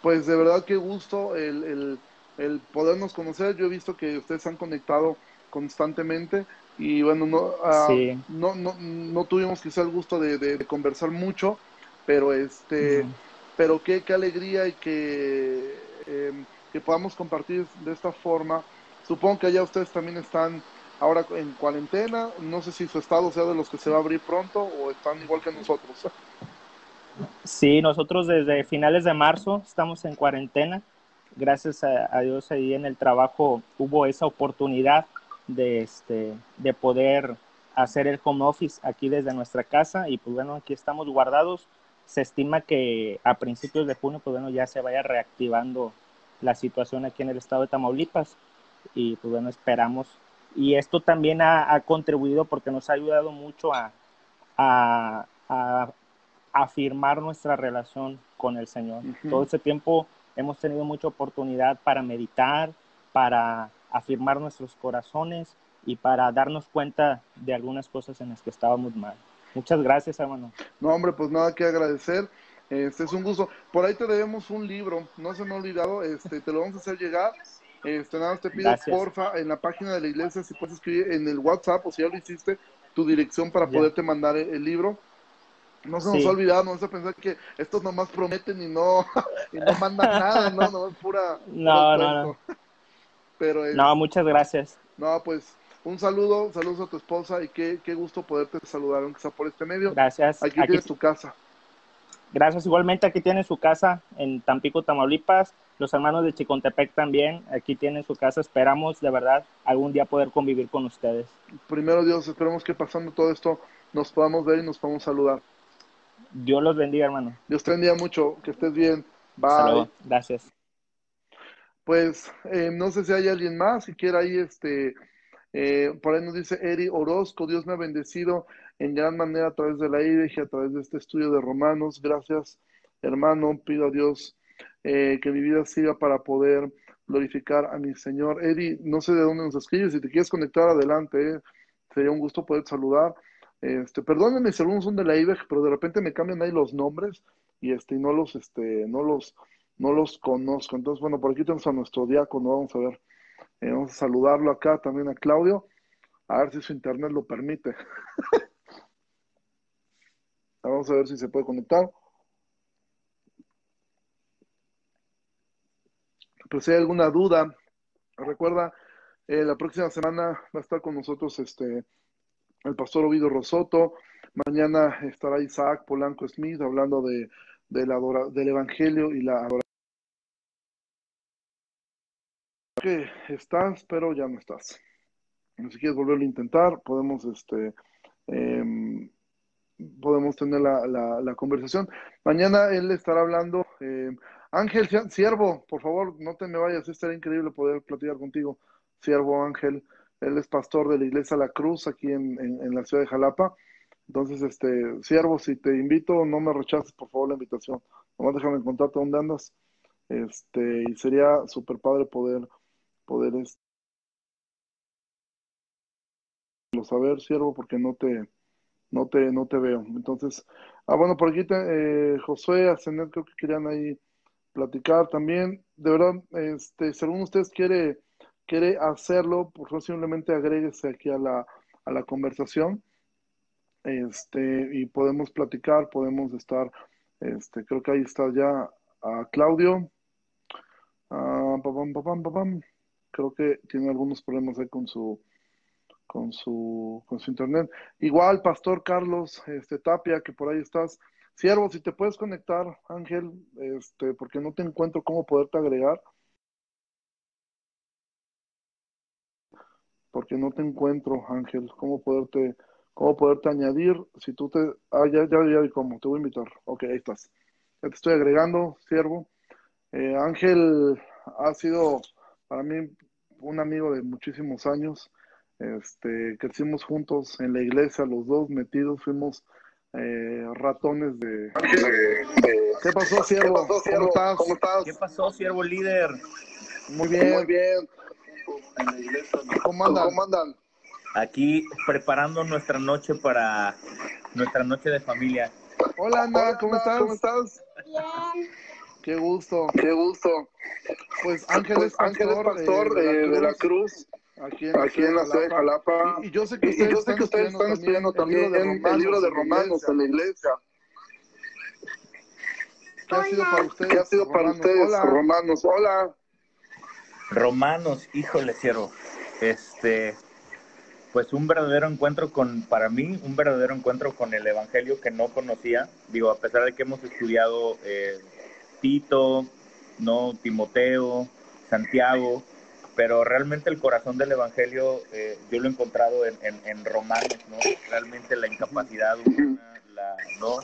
Pues de verdad qué gusto el, el, el podernos conocer. Yo he visto que ustedes han conectado constantemente y bueno, no, ah, no, no, no, tuvimos quizá el gusto de, conversar mucho, pero este, pero qué, qué alegría y que, em, que podamos compartir de esta forma. Supongo que allá ustedes también están ahora en cuarentena, no sé si su estado sea de los que se va a abrir pronto o están igual que nosotros. Sí, nosotros desde finales de marzo estamos en cuarentena. Gracias a, a Dios ahí en el trabajo hubo esa oportunidad de, este, de poder hacer el home office aquí desde nuestra casa y pues bueno, aquí estamos guardados. Se estima que a principios de junio, pues bueno, ya se vaya reactivando la situación aquí en el estado de Tamaulipas y pues bueno, esperamos. Y esto también ha, contribuido porque nos ha ayudado mucho a, a, afirmar nuestra relación con el Señor. Todo ese tiempo hemos tenido mucha oportunidad para meditar, para afirmar nuestros corazones y para darnos cuenta de algunas cosas en las que estábamos mal. Muchas gracias, hermano. No, hombre, pues nada que agradecer. Este es un gusto. Por ahí te debemos un libro, no se me ha olvidado, este, te lo vamos a hacer llegar. Este, nada más te pido, porfa, en la página de la iglesia, si puedes escribir en el WhatsApp o si ya lo hiciste, tu dirección para poderte mandar el, libro. No se nos ha olvidado, no vamos a pensar que estos nomás prometen y no, y no mandan nada, no, no es pura. No, no, no. Pero no, muchas gracias. No, pues un saludo, saludos a tu esposa y qué, qué gusto poderte saludar, aunque sea por este medio. Gracias. Aquí, Aquí tienes tu casa. Gracias. Igualmente aquí tiene su casa en Tampico, Tamaulipas. Los hermanos de Chicontepec también, aquí tienen su casa. Esperamos de verdad algún día poder convivir con ustedes. Primero Dios, esperemos que pasando todo esto nos podamos ver y nos podamos saludar. Dios los bendiga, hermano. Dios te bendiga mucho, que estés bien. Bye. Gracias. Pues eh, no sé si hay alguien más que quiera ahí, este, eh, por ahí nos dice Eri Orozco, Dios me ha bendecido en gran manera a través de la IDG, a través de este estudio de Romanos. Gracias, hermano. Pido a Dios eh, que mi vida sirva para poder glorificar a mi Señor. Eddie, no sé de dónde nos escribes, si te quieres conectar adelante, eh, sería un gusto poder saludar. Este, perdónenme si algunos son de la IBEG, pero de repente me cambian ahí los nombres y este, no los, este, no los, no los conozco. Entonces, bueno, por aquí tenemos a nuestro diácono, vamos a ver, eh, vamos a saludarlo acá también a Claudio, a ver si su internet lo permite. Vamos a ver si se puede conectar. Pues si hay alguna duda, recuerda, eh, la próxima semana va a estar con nosotros este el pastor Ovidio Rosoto. Mañana estará Isaac Polanco Smith hablando de, del Evangelio y la adoración. Que estás, pero ya no estás. Si quieres volverlo a intentar, podemos este, em, podemos tener la, la, conversación. Mañana él estará hablando. Eh, Ángel, siervo, por favor, no te me vayas, estaría increíble poder platicar contigo. Siervo Ángel, él es pastor de la iglesia La Cruz aquí en, en, la ciudad de Jalapa. Entonces, este, siervo, si te invito, no me rechaces, por favor, la invitación. Nomás déjame contarte dónde andas. Este, y sería súper padre poder, poder, este, saber, siervo, porque no te, no te, no te veo. Entonces, ah, bueno, por aquí te, eh, Josué, Ascender, creo que querían ahí platicar también. De verdad, este, si alguno de ustedes quiere, quiere hacerlo, por favor, simplemente agréguese aquí a la, a la conversación. Este, y podemos platicar, podemos estar, este, creo que ahí está ya a Claudio. Ah, creo que tiene algunos problemas ahí con su con su, con su internet. Igual, Pastor Carlos este, Tapia, que por ahí estás. Siervo, si te puedes conectar, Ángel, este, porque no te encuentro cómo poderte agregar. Porque no te encuentro, Ángel, cómo poderte, cómo poderte añadir. Si tú te. Ah, ya, ya, ya, ¿cómo? Te voy a invitar. Ok, ahí estás. Ya te estoy agregando, siervo. Eh, Ángel ha sido para mí un amigo de muchísimos años. Este, crecimos juntos en la iglesia, los dos metidos, fuimos eh, ratones de... ¿Qué pasó, siervo? ¿Cómo, estás? ¿Cómo estás? ¿Qué pasó, siervo líder? Muy bien. Muy bien. ¿Cómo andan? ¿Cómo andan? Aquí preparando nuestra noche para nuestra noche de familia. Hola, Ana, ¿cómo estás? ¿Cómo estás? Bien. Qué gusto. Qué gusto. Pues Ángel es pastor, Ángel es pastor eh, de la Cruz aquí en, la ciudad de Jalapa. Y, yo sé que ustedes, están, estudiando también el libro de Romanos, en la iglesia. ¿Qué ha sido para ustedes? ¿Qué ha sido para ustedes, Hola. Romanos? Hola. Romanos, híjole, cierro. Este, pues un verdadero encuentro con, para mí, un verdadero encuentro con el Evangelio que no conocía. Digo, a pesar de que hemos estudiado eh, Tito, no Timoteo, Santiago, pero realmente el corazón del Evangelio eh, yo lo he encontrado en, en, Romanos, ¿no? Realmente la incapacidad humana, la, ¿no?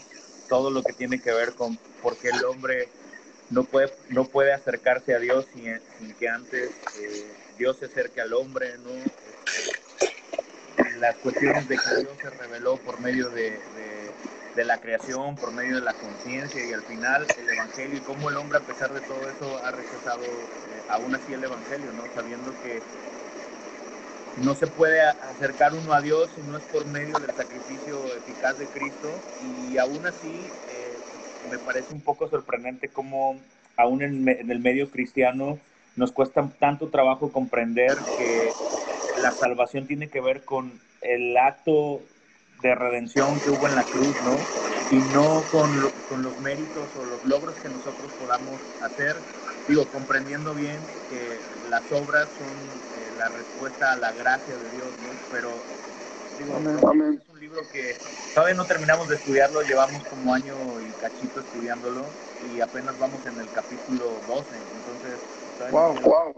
Todo lo que tiene que ver con por qué el hombre no puede, no puede acercarse a Dios sin, que antes eh, Dios se acerque al hombre, ¿no? Las cuestiones de que Dios se reveló por medio de la creación, por medio de la conciencia y al final el Evangelio y cómo el hombre a pesar de todo eso ha rechazado aún así el Evangelio, ¿no? Sabiendo que no se puede acercar uno a Dios si no es por medio del sacrificio eficaz de Cristo y aún así eh, me parece un poco sorprendente cómo aún en, el medio cristiano nos cuesta tanto trabajo comprender que la salvación tiene que ver con el acto de redención que hubo en la cruz, ¿no? Y no con, con los méritos o los logros que nosotros podamos hacer, digo, comprendiendo bien que las obras son eh, la respuesta a la gracia de Dios, ¿no? Pero digo, Amén. es un libro que todavía no terminamos de estudiarlo, llevamos como año y cachito estudiándolo y apenas vamos en el capítulo 12, entonces... Wow, wow.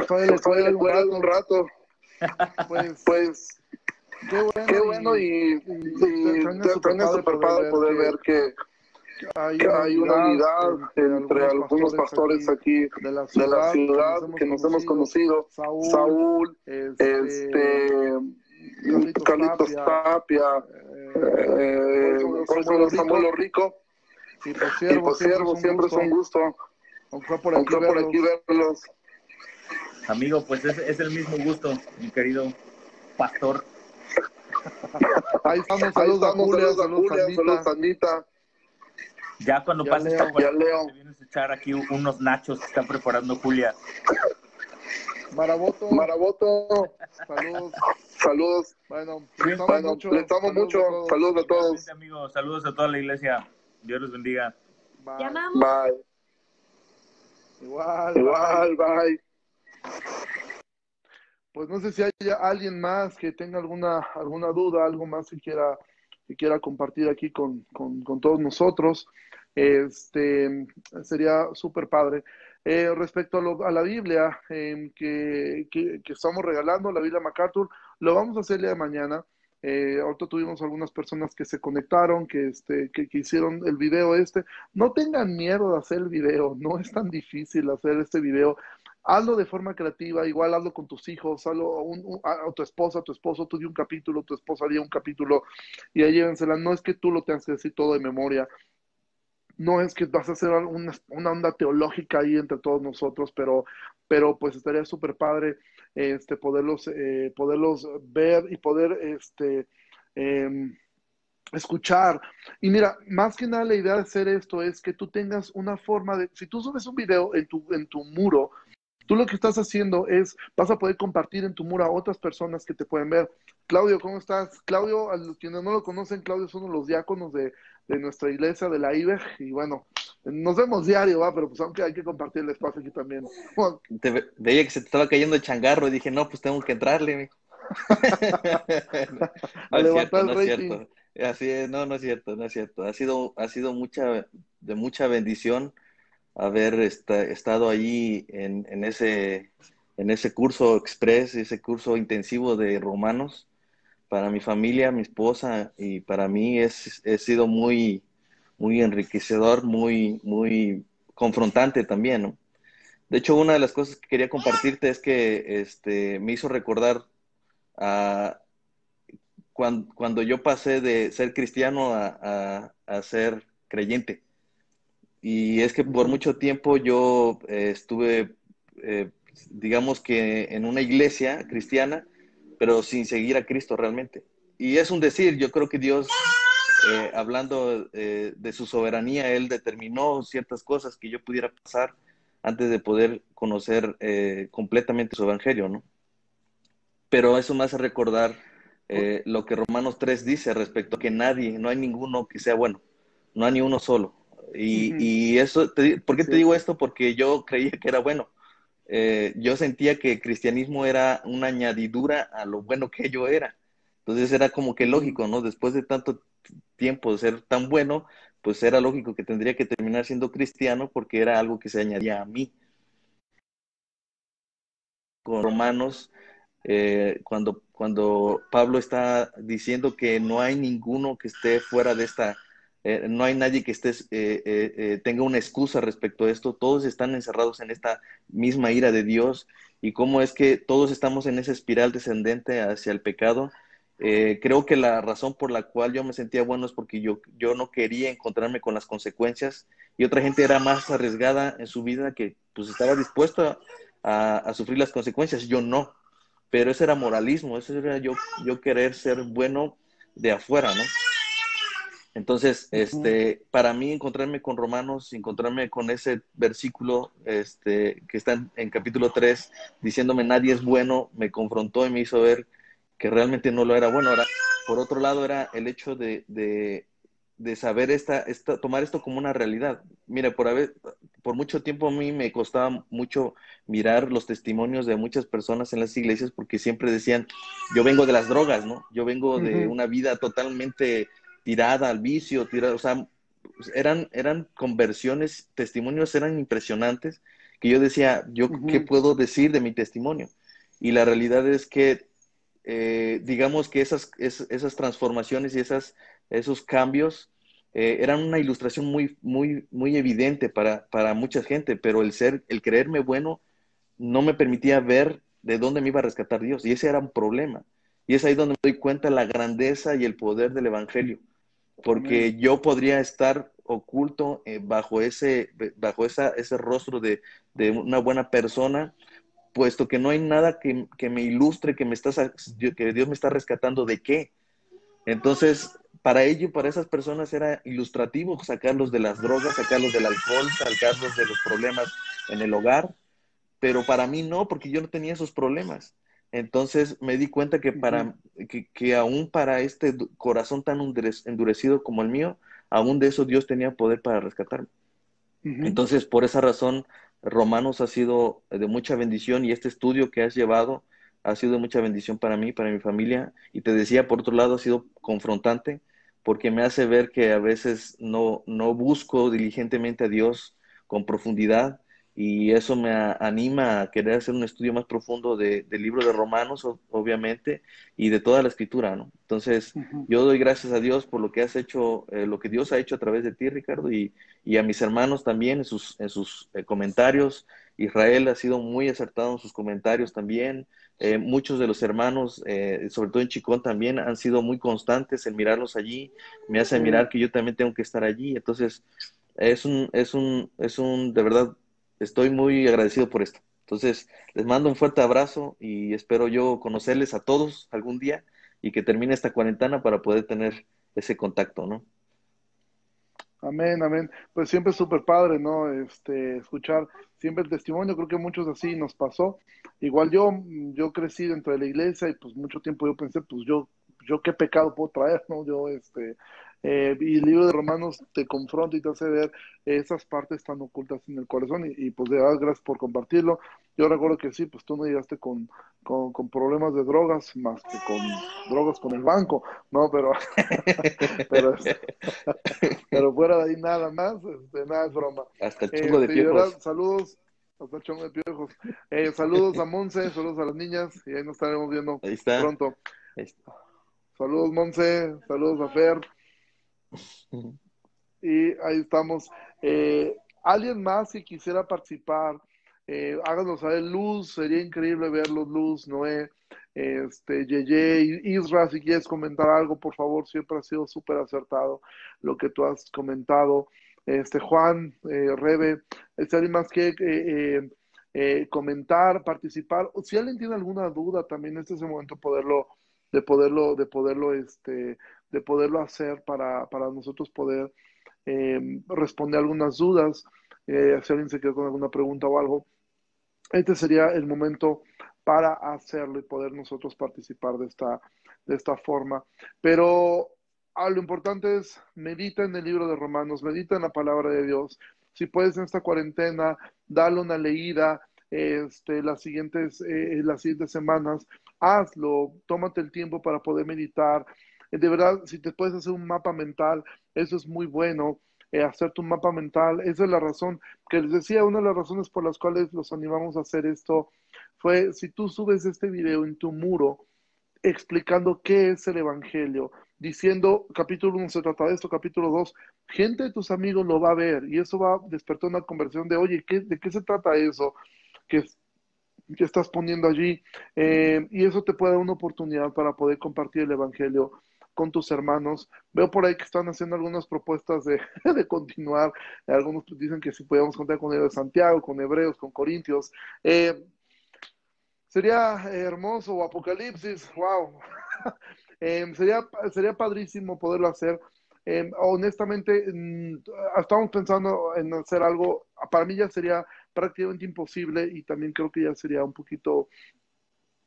Estoy, un rato. Pues, pues qué bueno, qué bueno y, y, y super padre poder ver que hay, que hay una unidad entre, algunos pastores aquí de la ciudad, que nos hemos conocido, Saúl, este, este Carlitos Tapia, eh, eh, Samuel Rico, y por cierto, siempre es un gusto, aunque por aquí, verlos. Amigo, pues es, es el mismo gusto, mi querido pastor. Ahí estamos, saludos a Julia, saludos a Sandita. Ya cuando ya pases esta te vienes a echar aquí unos nachos que está preparando Julia. Maraboto. Maraboto. Saludos. Saludos. Bueno, les bueno, mucho. Les saludos mucho. Saludos a todos. amigos. Saludos a toda la iglesia. Dios los bendiga. Bye. Bye. Igual. Igual, bye. Pues no sé si hay alguien más que tenga alguna, alguna duda, algo más que quiera, que compartir aquí con, con, con todos nosotros. Este, sería súper padre. Eh, respecto a, la Biblia em, que, que, estamos regalando, la Biblia MacArthur, lo vamos a hacer el día de mañana. Eh, ahorita tuvimos algunas personas que se conectaron, que, este, que, que, hicieron el video este. No tengan miedo de hacer el video, no es tan difícil hacer este video. Hazlo de forma creativa, igual hazlo con tus hijos, hazlo a, tu esposa, a tu esposo, tú di un capítulo, tu esposa di un capítulo y ahí llévensela. No es que tú lo tengas que decir todo de memoria, no es que vas a hacer una, una onda teológica ahí entre todos nosotros, pero, pero pues estaría súper padre este, poderlos, eh, poderlos ver y poder este, em, escuchar. Y mira, más que nada la idea de hacer esto es que tú tengas una forma de, si tú subes un video en tu, en tu muro, Tú lo que estás haciendo es, vas a poder compartir en tu muro a otras personas que te pueden ver. Claudio, ¿cómo estás? Claudio, a los quienes no lo conocen, Claudio es uno de los diáconos de, de nuestra iglesia, de la IBEG, y bueno, nos vemos diario, va, pero pues aunque hay que compartir el espacio aquí también. Te veía que se te estaba cayendo el changarro y dije, no, pues tengo que entrarle. no, es cierto, no es cierto. Así es, no, no es cierto, no es cierto. Ha sido, ha sido mucha, de mucha bendición haber estado ahí en, ese, curso express, ese curso intensivo de romanos. Para mi familia, mi esposa y para mí es, sido muy, muy enriquecedor, muy, muy confrontante también. De hecho, una de las cosas que quería compartirte es que este, me hizo recordar cuando, yo pasé de ser cristiano a, a ser creyente. Y es que por mucho tiempo yo eh, estuve, eh, digamos que en una iglesia cristiana, pero sin seguir a Cristo realmente. Y es un decir, yo creo que Dios, eh, hablando de su soberanía, Él determinó ciertas cosas que yo pudiera pasar antes de poder conocer completamente su evangelio, ¿no? Pero eso me hace recordar lo que Romanos 3 dice respecto a que nadie, no hay ninguno que sea bueno, no hay ni uno solo y, eso, ¿por qué te digo esto? Porque yo creía que era bueno. Eh, yo sentía que el cristianismo era una añadidura a lo bueno que yo era. Entonces era como que lógico, ¿no? Después de tanto tiempo de ser tan bueno, pues era lógico que tendría que terminar siendo cristiano porque era algo que se añadía a mí. Con Romanos, eh, cuando, cuando Pablo está diciendo que no hay ninguno que esté fuera de esta eh, no hay nadie que esté, eh, eh, tenga una excusa respecto a esto, todos están encerrados en esta misma ira de Dios y cómo es que todos estamos en esa espiral descendente hacia el pecado. creo que la razón por la cual yo me sentía bueno es porque yo, yo no quería encontrarme con las consecuencias y otra gente era más arriesgada en su vida que pues estaba dispuesta a, sufrir las consecuencias, yo no. Pero ese era moralismo, eso era yo, yo querer ser bueno de afuera, ¿no? Entonces, este, para mí encontrarme con Romanos, encontrarme con ese versículo este, que está en, capítulo 3, diciéndome nadie es bueno, me confrontó y me hizo ver que realmente no lo era bueno. Ahora, por otro lado, era el hecho de, de, saber esta, esta, tomar esto como una realidad. Mira, por, haber, por mucho tiempo a mí me costaba mucho mirar los testimonios de muchas personas en las iglesias porque siempre decían, yo vengo de las drogas, ¿no? Yo vengo de una vida totalmente tirada al vicio, tirada, o sea, eran, eran conversiones, testimonios eran impresionantes, que yo decía, yo qué puedo decir de mi testimonio. Y la realidad es que, eh, digamos que esas, esas transformaciones y esas, esos cambios eh, eran una ilustración muy, muy, muy evidente para, para mucha gente, pero el ser, el creerme bueno, no me permitía ver de dónde me iba a rescatar Dios. Y ese era un problema. Y es ahí donde me doy cuenta la grandeza y el poder del Evangelio porque yo podría estar oculto eh, bajo ese, bajo esa, ese rostro de, de, una buena persona, puesto que no hay nada que, que me ilustre que, me estás, que Dios me está rescatando de qué. Entonces, para ello, para esas personas era ilustrativo sacarlos de las drogas, sacarlos del alcohol, sacarlos de los problemas en el hogar, pero para mí no, porque yo no tenía esos problemas. Entonces me di cuenta que, para, que, aún para este corazón tan endurecido como el mío, aún de eso Dios tenía poder para rescatarme. Entonces, por esa razón, Romanos ha sido de mucha bendición y este estudio que has llevado ha sido de mucha bendición para mí, para mi familia. Y te decía, por otro lado, ha sido confrontante porque me hace ver que a veces no, no busco diligentemente a Dios con profundidad y eso me anima a querer hacer un estudio más profundo del libro de Romanos, obviamente, y de toda la escritura, ¿no? Entonces, yo doy gracias a Dios por lo que has hecho, eh, lo que Dios ha hecho a través de ti, Ricardo, y, a mis hermanos también en sus, en sus eh, comentarios. Israel ha sido muy acertado en sus comentarios también. Eh, muchos de los hermanos, sobre todo en Chicón también, han sido muy constantes en mirarlos allí. Me hace mirar que yo también tengo que estar allí. Entonces, es un, es un, es un, de verdad, estoy muy agradecido por esto. Entonces, les mando un fuerte abrazo y espero yo conocerles a todos algún día y que termine esta cuarentena para poder tener ese contacto, ¿no? Amén, amén. Pues siempre es súper padre, ¿no? Este, escuchar siempre el testimonio, creo que muchos así nos pasó. Igual yo, yo crecí dentro de la iglesia y pues mucho tiempo yo pensé, pues yo, yo qué pecado puedo traer, ¿no? Yo, este, eh, y el libro de Romanos te confronta y te hace ver esas partes tan ocultas en el corazón y, pues de verdad gracias por compartirlo. Yo recuerdo que sí, pues tú no llegaste con, con, problemas de drogas más que con drogas con el banco, ¿no? Pero, pero, pero, fuera de ahí nada más, este, nada es broma. Hasta el chungo de este, piojos. saludos. Hasta el chungo de piojos. Eh, saludos a Monse, saludos a las niñas y ahí nos estaremos viendo pronto. Saludos Monse, saludos a Fer. Y ahí estamos. Eh, ¿Alguien más que quisiera participar? Eh, háganos saber, Luz, sería increíble verlos, Luz, Noé, este, Yeye, Isra, si quieres comentar algo, por favor, siempre ha sido súper acertado lo que tú has comentado. Este, Juan, eh, Rebe, este, ¿alguien más que eh, comentar, participar? Si alguien tiene alguna duda, también este es el momento poderlo, de poderlo, de poderlo, este, de poderlo hacer para, para nosotros poder eh, responder algunas dudas, eh, si alguien se quedó con alguna pregunta o algo. Este sería el momento para hacerlo y poder nosotros participar de esta, de esta forma. Pero ah, lo importante es medita en el libro de Romanos, medita en la palabra de Dios. Si puedes en esta cuarentena, dale una leída este, las, siguientes, eh, las siguientes semanas, hazlo, tómate el tiempo para poder meditar, de verdad, si te puedes hacer un mapa mental, eso es muy bueno. Eh, hacerte un mapa mental, esa es la razón que les decía, una de las razones por las cuales los animamos a hacer esto fue si tú subes este video en tu muro explicando qué es el Evangelio, diciendo capítulo 1 se trata de esto, capítulo 2, gente de tus amigos lo va a ver y eso va a despertar una conversación de, oye, ¿qué, ¿de qué se trata eso? Que, que estás poniendo allí eh, y eso te puede dar una oportunidad para poder compartir el Evangelio con tus hermanos. Veo por ahí que están haciendo algunas propuestas de, de continuar. Algunos dicen que si podíamos contar con el de Santiago, con Hebreos, con Corintios. Eh, sería hermoso, Apocalipsis, wow. Em, sería, sería padrísimo poderlo hacer. Em, honestamente, mm, estamos pensando en hacer algo, para mí ya sería prácticamente imposible y también creo que ya sería un poquito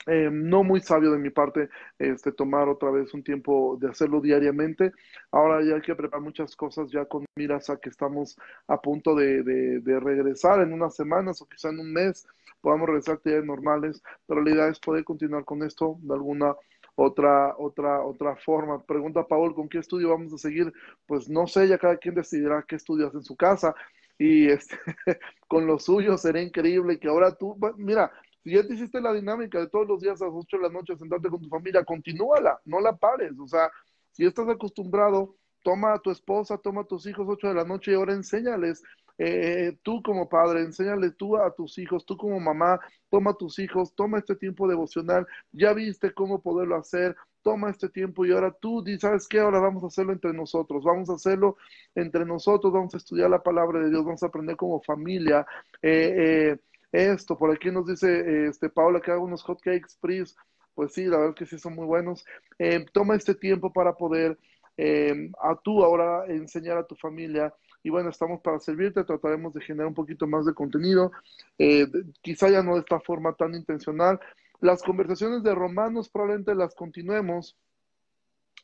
eh, no muy sabio de mi parte este, tomar otra vez un tiempo de hacerlo diariamente. Ahora ya hay que preparar muchas cosas ya con miras a que estamos a punto de, de, regresar en unas semanas o quizá en un mes podamos regresar a actividades normales, pero la idea es poder continuar con esto de alguna otra, otra, otra forma. Pregunta Paul, ¿con qué estudio vamos a seguir? Pues no sé, ya cada quien decidirá qué estudias en su casa y este, con lo suyo será increíble que ahora tú, mira, si ya te hiciste la dinámica de todos los días a las 8 de la noche sentarte con tu familia, continúala, no la pares. O sea, si estás acostumbrado, toma a tu esposa, toma a tus hijos 8 de la noche y ahora enséñales. Eh, tú como padre, enséñale tú a tus hijos, tú como mamá, toma a tus hijos, toma este tiempo devocional, ya viste cómo poderlo hacer, toma este tiempo y ahora tú, ¿sabes qué? Ahora vamos a hacerlo entre nosotros, vamos a hacerlo entre nosotros, vamos a estudiar la palabra de Dios, vamos a aprender como familia. Eh, eh, esto, por aquí nos dice este Paula que haga unos hotcakes please. Pues sí, la verdad que sí son muy buenos. Eh, toma este tiempo para poder eh, a tú ahora enseñar a tu familia. Y bueno, estamos para servirte, trataremos de generar un poquito más de contenido, eh, quizá ya no de esta forma tan intencional. Las conversaciones de romanos probablemente las continuemos.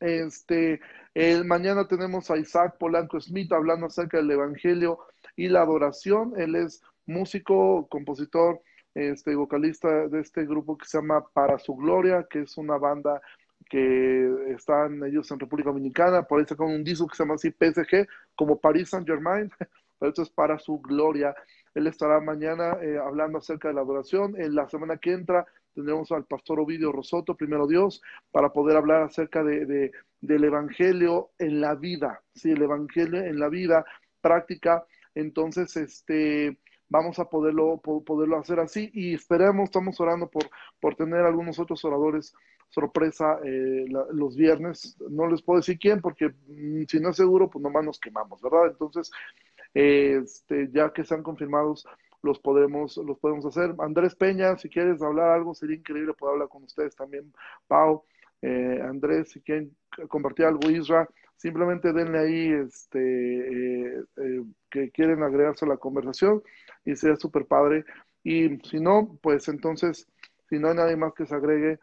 Este, el, mañana tenemos a Isaac Polanco Smith hablando acerca del Evangelio y la adoración. Él es músico, compositor, este, vocalista de este grupo que se llama Para Su Gloria, que es una banda que están ellos en República Dominicana, por ahí sacan un disco que se llama así PSG, como Paris Saint Germain, pero esto es para su gloria. Él estará mañana eh, hablando acerca de la adoración. En la semana que entra tendremos al pastor Ovidio Rosoto, primero Dios, para poder hablar acerca de, del Evangelio en la vida, sí, el Evangelio en la vida práctica. Entonces, este, vamos a poderlo, poderlo hacer así y esperemos, estamos orando por, por tener algunos otros oradores sorpresa eh, los viernes. No les puedo decir quién porque mm, si no es seguro, pues nomás nos quemamos, ¿verdad? Entonces, este, ya que sean confirmados, los podemos, los podemos hacer. Andrés Peña, si quieres hablar algo, sería increíble poder hablar con ustedes también. Pau, eh, Andrés, si quieren compartir algo, Isra, simplemente denle ahí este, eh, que quieren agregarse a la conversación y sea súper padre. Y si no, pues entonces, si no hay nadie más que se agregue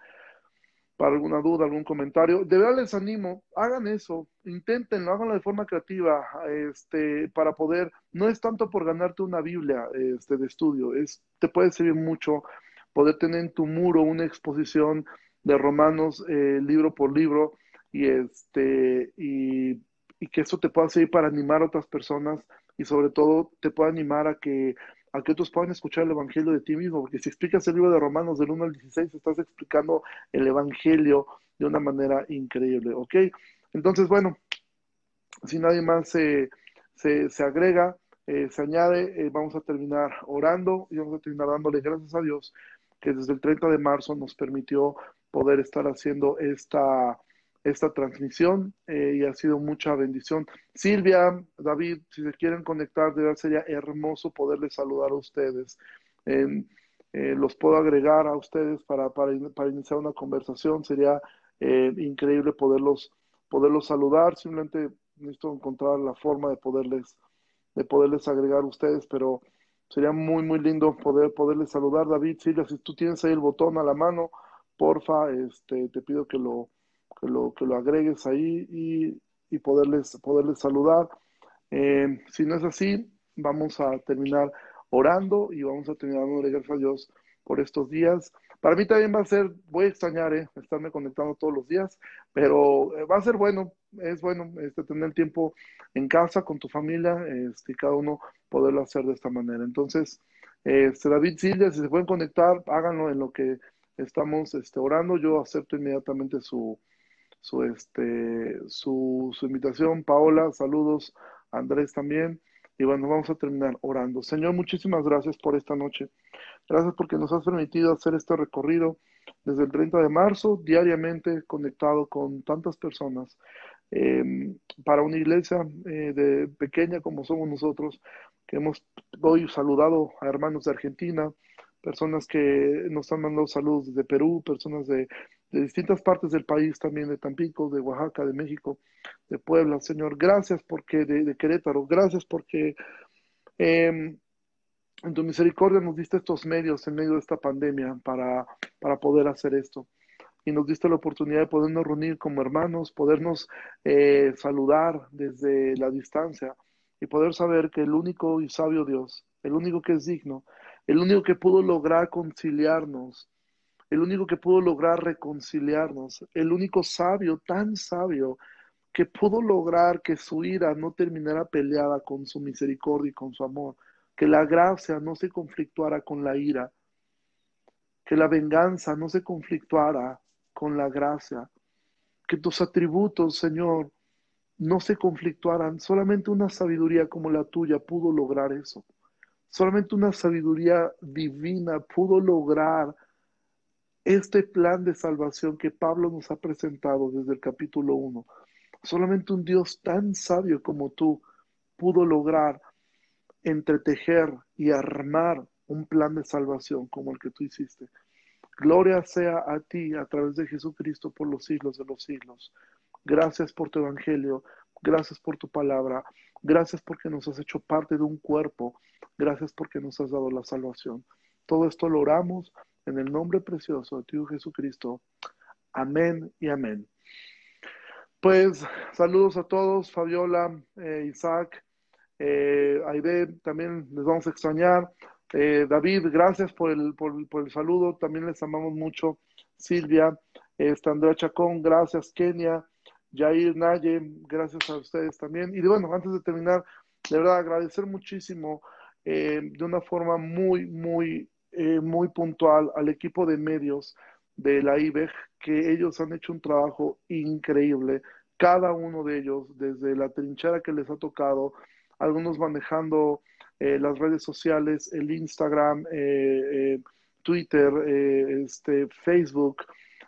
para alguna duda, algún comentario, de verdad les animo, hagan eso, inténtenlo, háganlo de forma creativa, este, para poder, no es tanto por ganarte una Biblia este, de estudio, es, te puede servir mucho poder tener en tu muro una exposición de Romanos eh, libro por libro y este y, y que eso te pueda servir para animar a otras personas y sobre todo te puede animar a que, a que otros puedan escuchar el Evangelio de ti mismo, porque si explicas el libro de Romanos del 1 al 16, estás explicando el Evangelio de una manera increíble, ¿ok? Entonces, bueno, si nadie más se, se, agrega, eh, se añade, eh, vamos a terminar orando y vamos a terminar dándole gracias a Dios que desde el 30 de marzo nos permitió poder estar haciendo esta esta transmisión eh, y ha sido mucha bendición. Silvia, David, si se quieren conectar, de verdad sería hermoso poderles saludar a ustedes. Eh, los puedo agregar a ustedes para, para, para iniciar una conversación. Sería eh, increíble poderlos, poderlos saludar. Simplemente necesito encontrar la forma de poderles, de poderles agregar a ustedes, pero sería muy, muy lindo poder, poderles saludar. David, Silvia, si tú tienes ahí el botón a la mano, porfa, este, te pido que lo, lo, que lo agregues ahí y, y poderles, poderles saludar. Eh, si no es así, vamos a terminar orando y vamos a terminar dando gracias a Dios por estos días. Para mí también va a ser, voy a extrañar eh, estarme conectando todos los días, pero eh, va a ser bueno, es bueno este, tener tiempo en casa con tu familia este, y cada uno poderlo hacer de esta manera. Entonces, este, David Silvia, si se pueden conectar, háganlo en lo que estamos este, orando. Yo acepto inmediatamente su, su, este, su, invitación. Paola, saludos. Andrés también. Y bueno, vamos a terminar orando. Señor, muchísimas gracias por esta noche. Gracias porque nos has permitido hacer este recorrido desde el 30 de marzo, diariamente conectado con tantas personas. Em, para una iglesia eh, de pequeña como somos nosotros, que hemos hoy saludado a hermanos de Argentina, personas que nos han mandado saludos desde Perú, personas de, distintas partes del país, también de Tampico, de Oaxaca, de México, de Puebla. Señor, gracias porque de, Querétaro, gracias porque em, en tu misericordia nos diste estos medios en medio de esta pandemia para, para poder hacer esto. Y nos diste la oportunidad de podernos reunir como hermanos, podernos eh, saludar desde la distancia y poder saber que el único y sabio Dios, el único que es digno, el único que pudo lograr conciliarnos, el único que pudo lograr reconciliarnos, el único sabio, tan sabio, que pudo lograr que su ira no terminara peleada con su misericordia y con su amor, que la gracia no se conflictuara con la ira, que la venganza no se conflictuara con la gracia, que tus atributos, Señor, no se conflictuaran. Solamente una sabiduría como la tuya pudo lograr eso. Solamente una sabiduría divina pudo lograr este plan de salvación que Pablo nos ha presentado desde el capítulo 1. Solamente un Dios tan sabio como tú pudo lograr entretejer y armar un plan de salvación como el que tú hiciste. Gloria sea a ti a través de Jesucristo por los siglos de los siglos. Gracias por tu evangelio, gracias por tu palabra, gracias porque nos has hecho parte de un cuerpo Gracias porque nos has dado la salvación. Todo esto lo oramos en el nombre precioso de tu Jesucristo. Amén y amén. Pues saludos a todos, Fabiola, eh, Isaac, eh, Aide, también les vamos a extrañar. Eh, David, gracias por el, por, el saludo, también les amamos mucho. Silvia, este, Andrea Chacón, gracias. Kenia, Jair Naye, gracias a ustedes también. Y bueno, antes de terminar, de verdad agradecer muchísimo eh, de una forma muy, muy, eh, muy puntual al equipo de medios de la IBEG, que ellos han hecho un trabajo increíble, cada uno de ellos, desde la trinchera que les ha tocado, algunos manejando eh, las redes sociales, el Instagram, Twitter, este, Facebook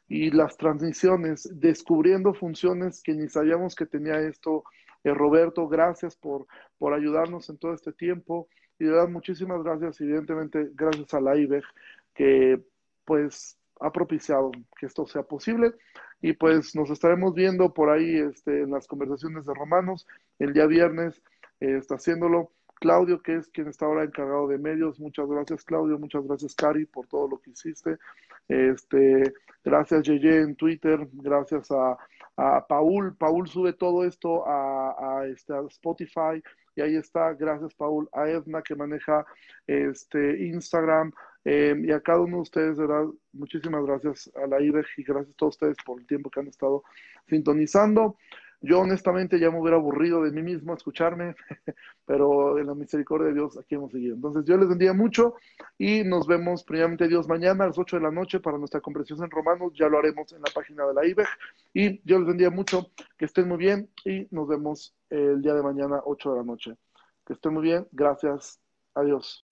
y las transmisiones, descubriendo funciones que ni sabíamos que tenía esto. Roberto, gracias por, por ayudarnos en todo este tiempo. Y de verdad, muchísimas gracias, evidentemente, gracias a la IBEG, que pues ha propiciado que esto sea posible. Y pues nos estaremos viendo por ahí este, en las conversaciones de Romanos. El día viernes está haciéndolo. Claudio, que es quien está ahora encargado de medios. Muchas gracias, Claudio. Muchas gracias, Cari, por todo lo que hiciste. Este, gracias, Yeye, en Twitter. Gracias a, a Paul. Paul sube todo esto a, a, este, a Spotify y ahí está, gracias Paul, a Edna que maneja este Instagram em, y a cada uno de ustedes, de verdad, muchísimas gracias a la IBEG y gracias a todos ustedes por el tiempo que han estado sintonizando. Yo honestamente ya me hubiera aburrido de mí mismo escucharme, pero en la misericordia de Dios aquí hemos seguido. Entonces yo les bendiga mucho y nos vemos primeramente Dios mañana a las 8 de la noche para nuestra comprensión en Romanos. Ya lo haremos en la página de la IBEG. Y yo les bendiga mucho, que estén muy bien y nos vemos el día de mañana 8 de la noche. Que estén muy bien. Gracias. Adiós.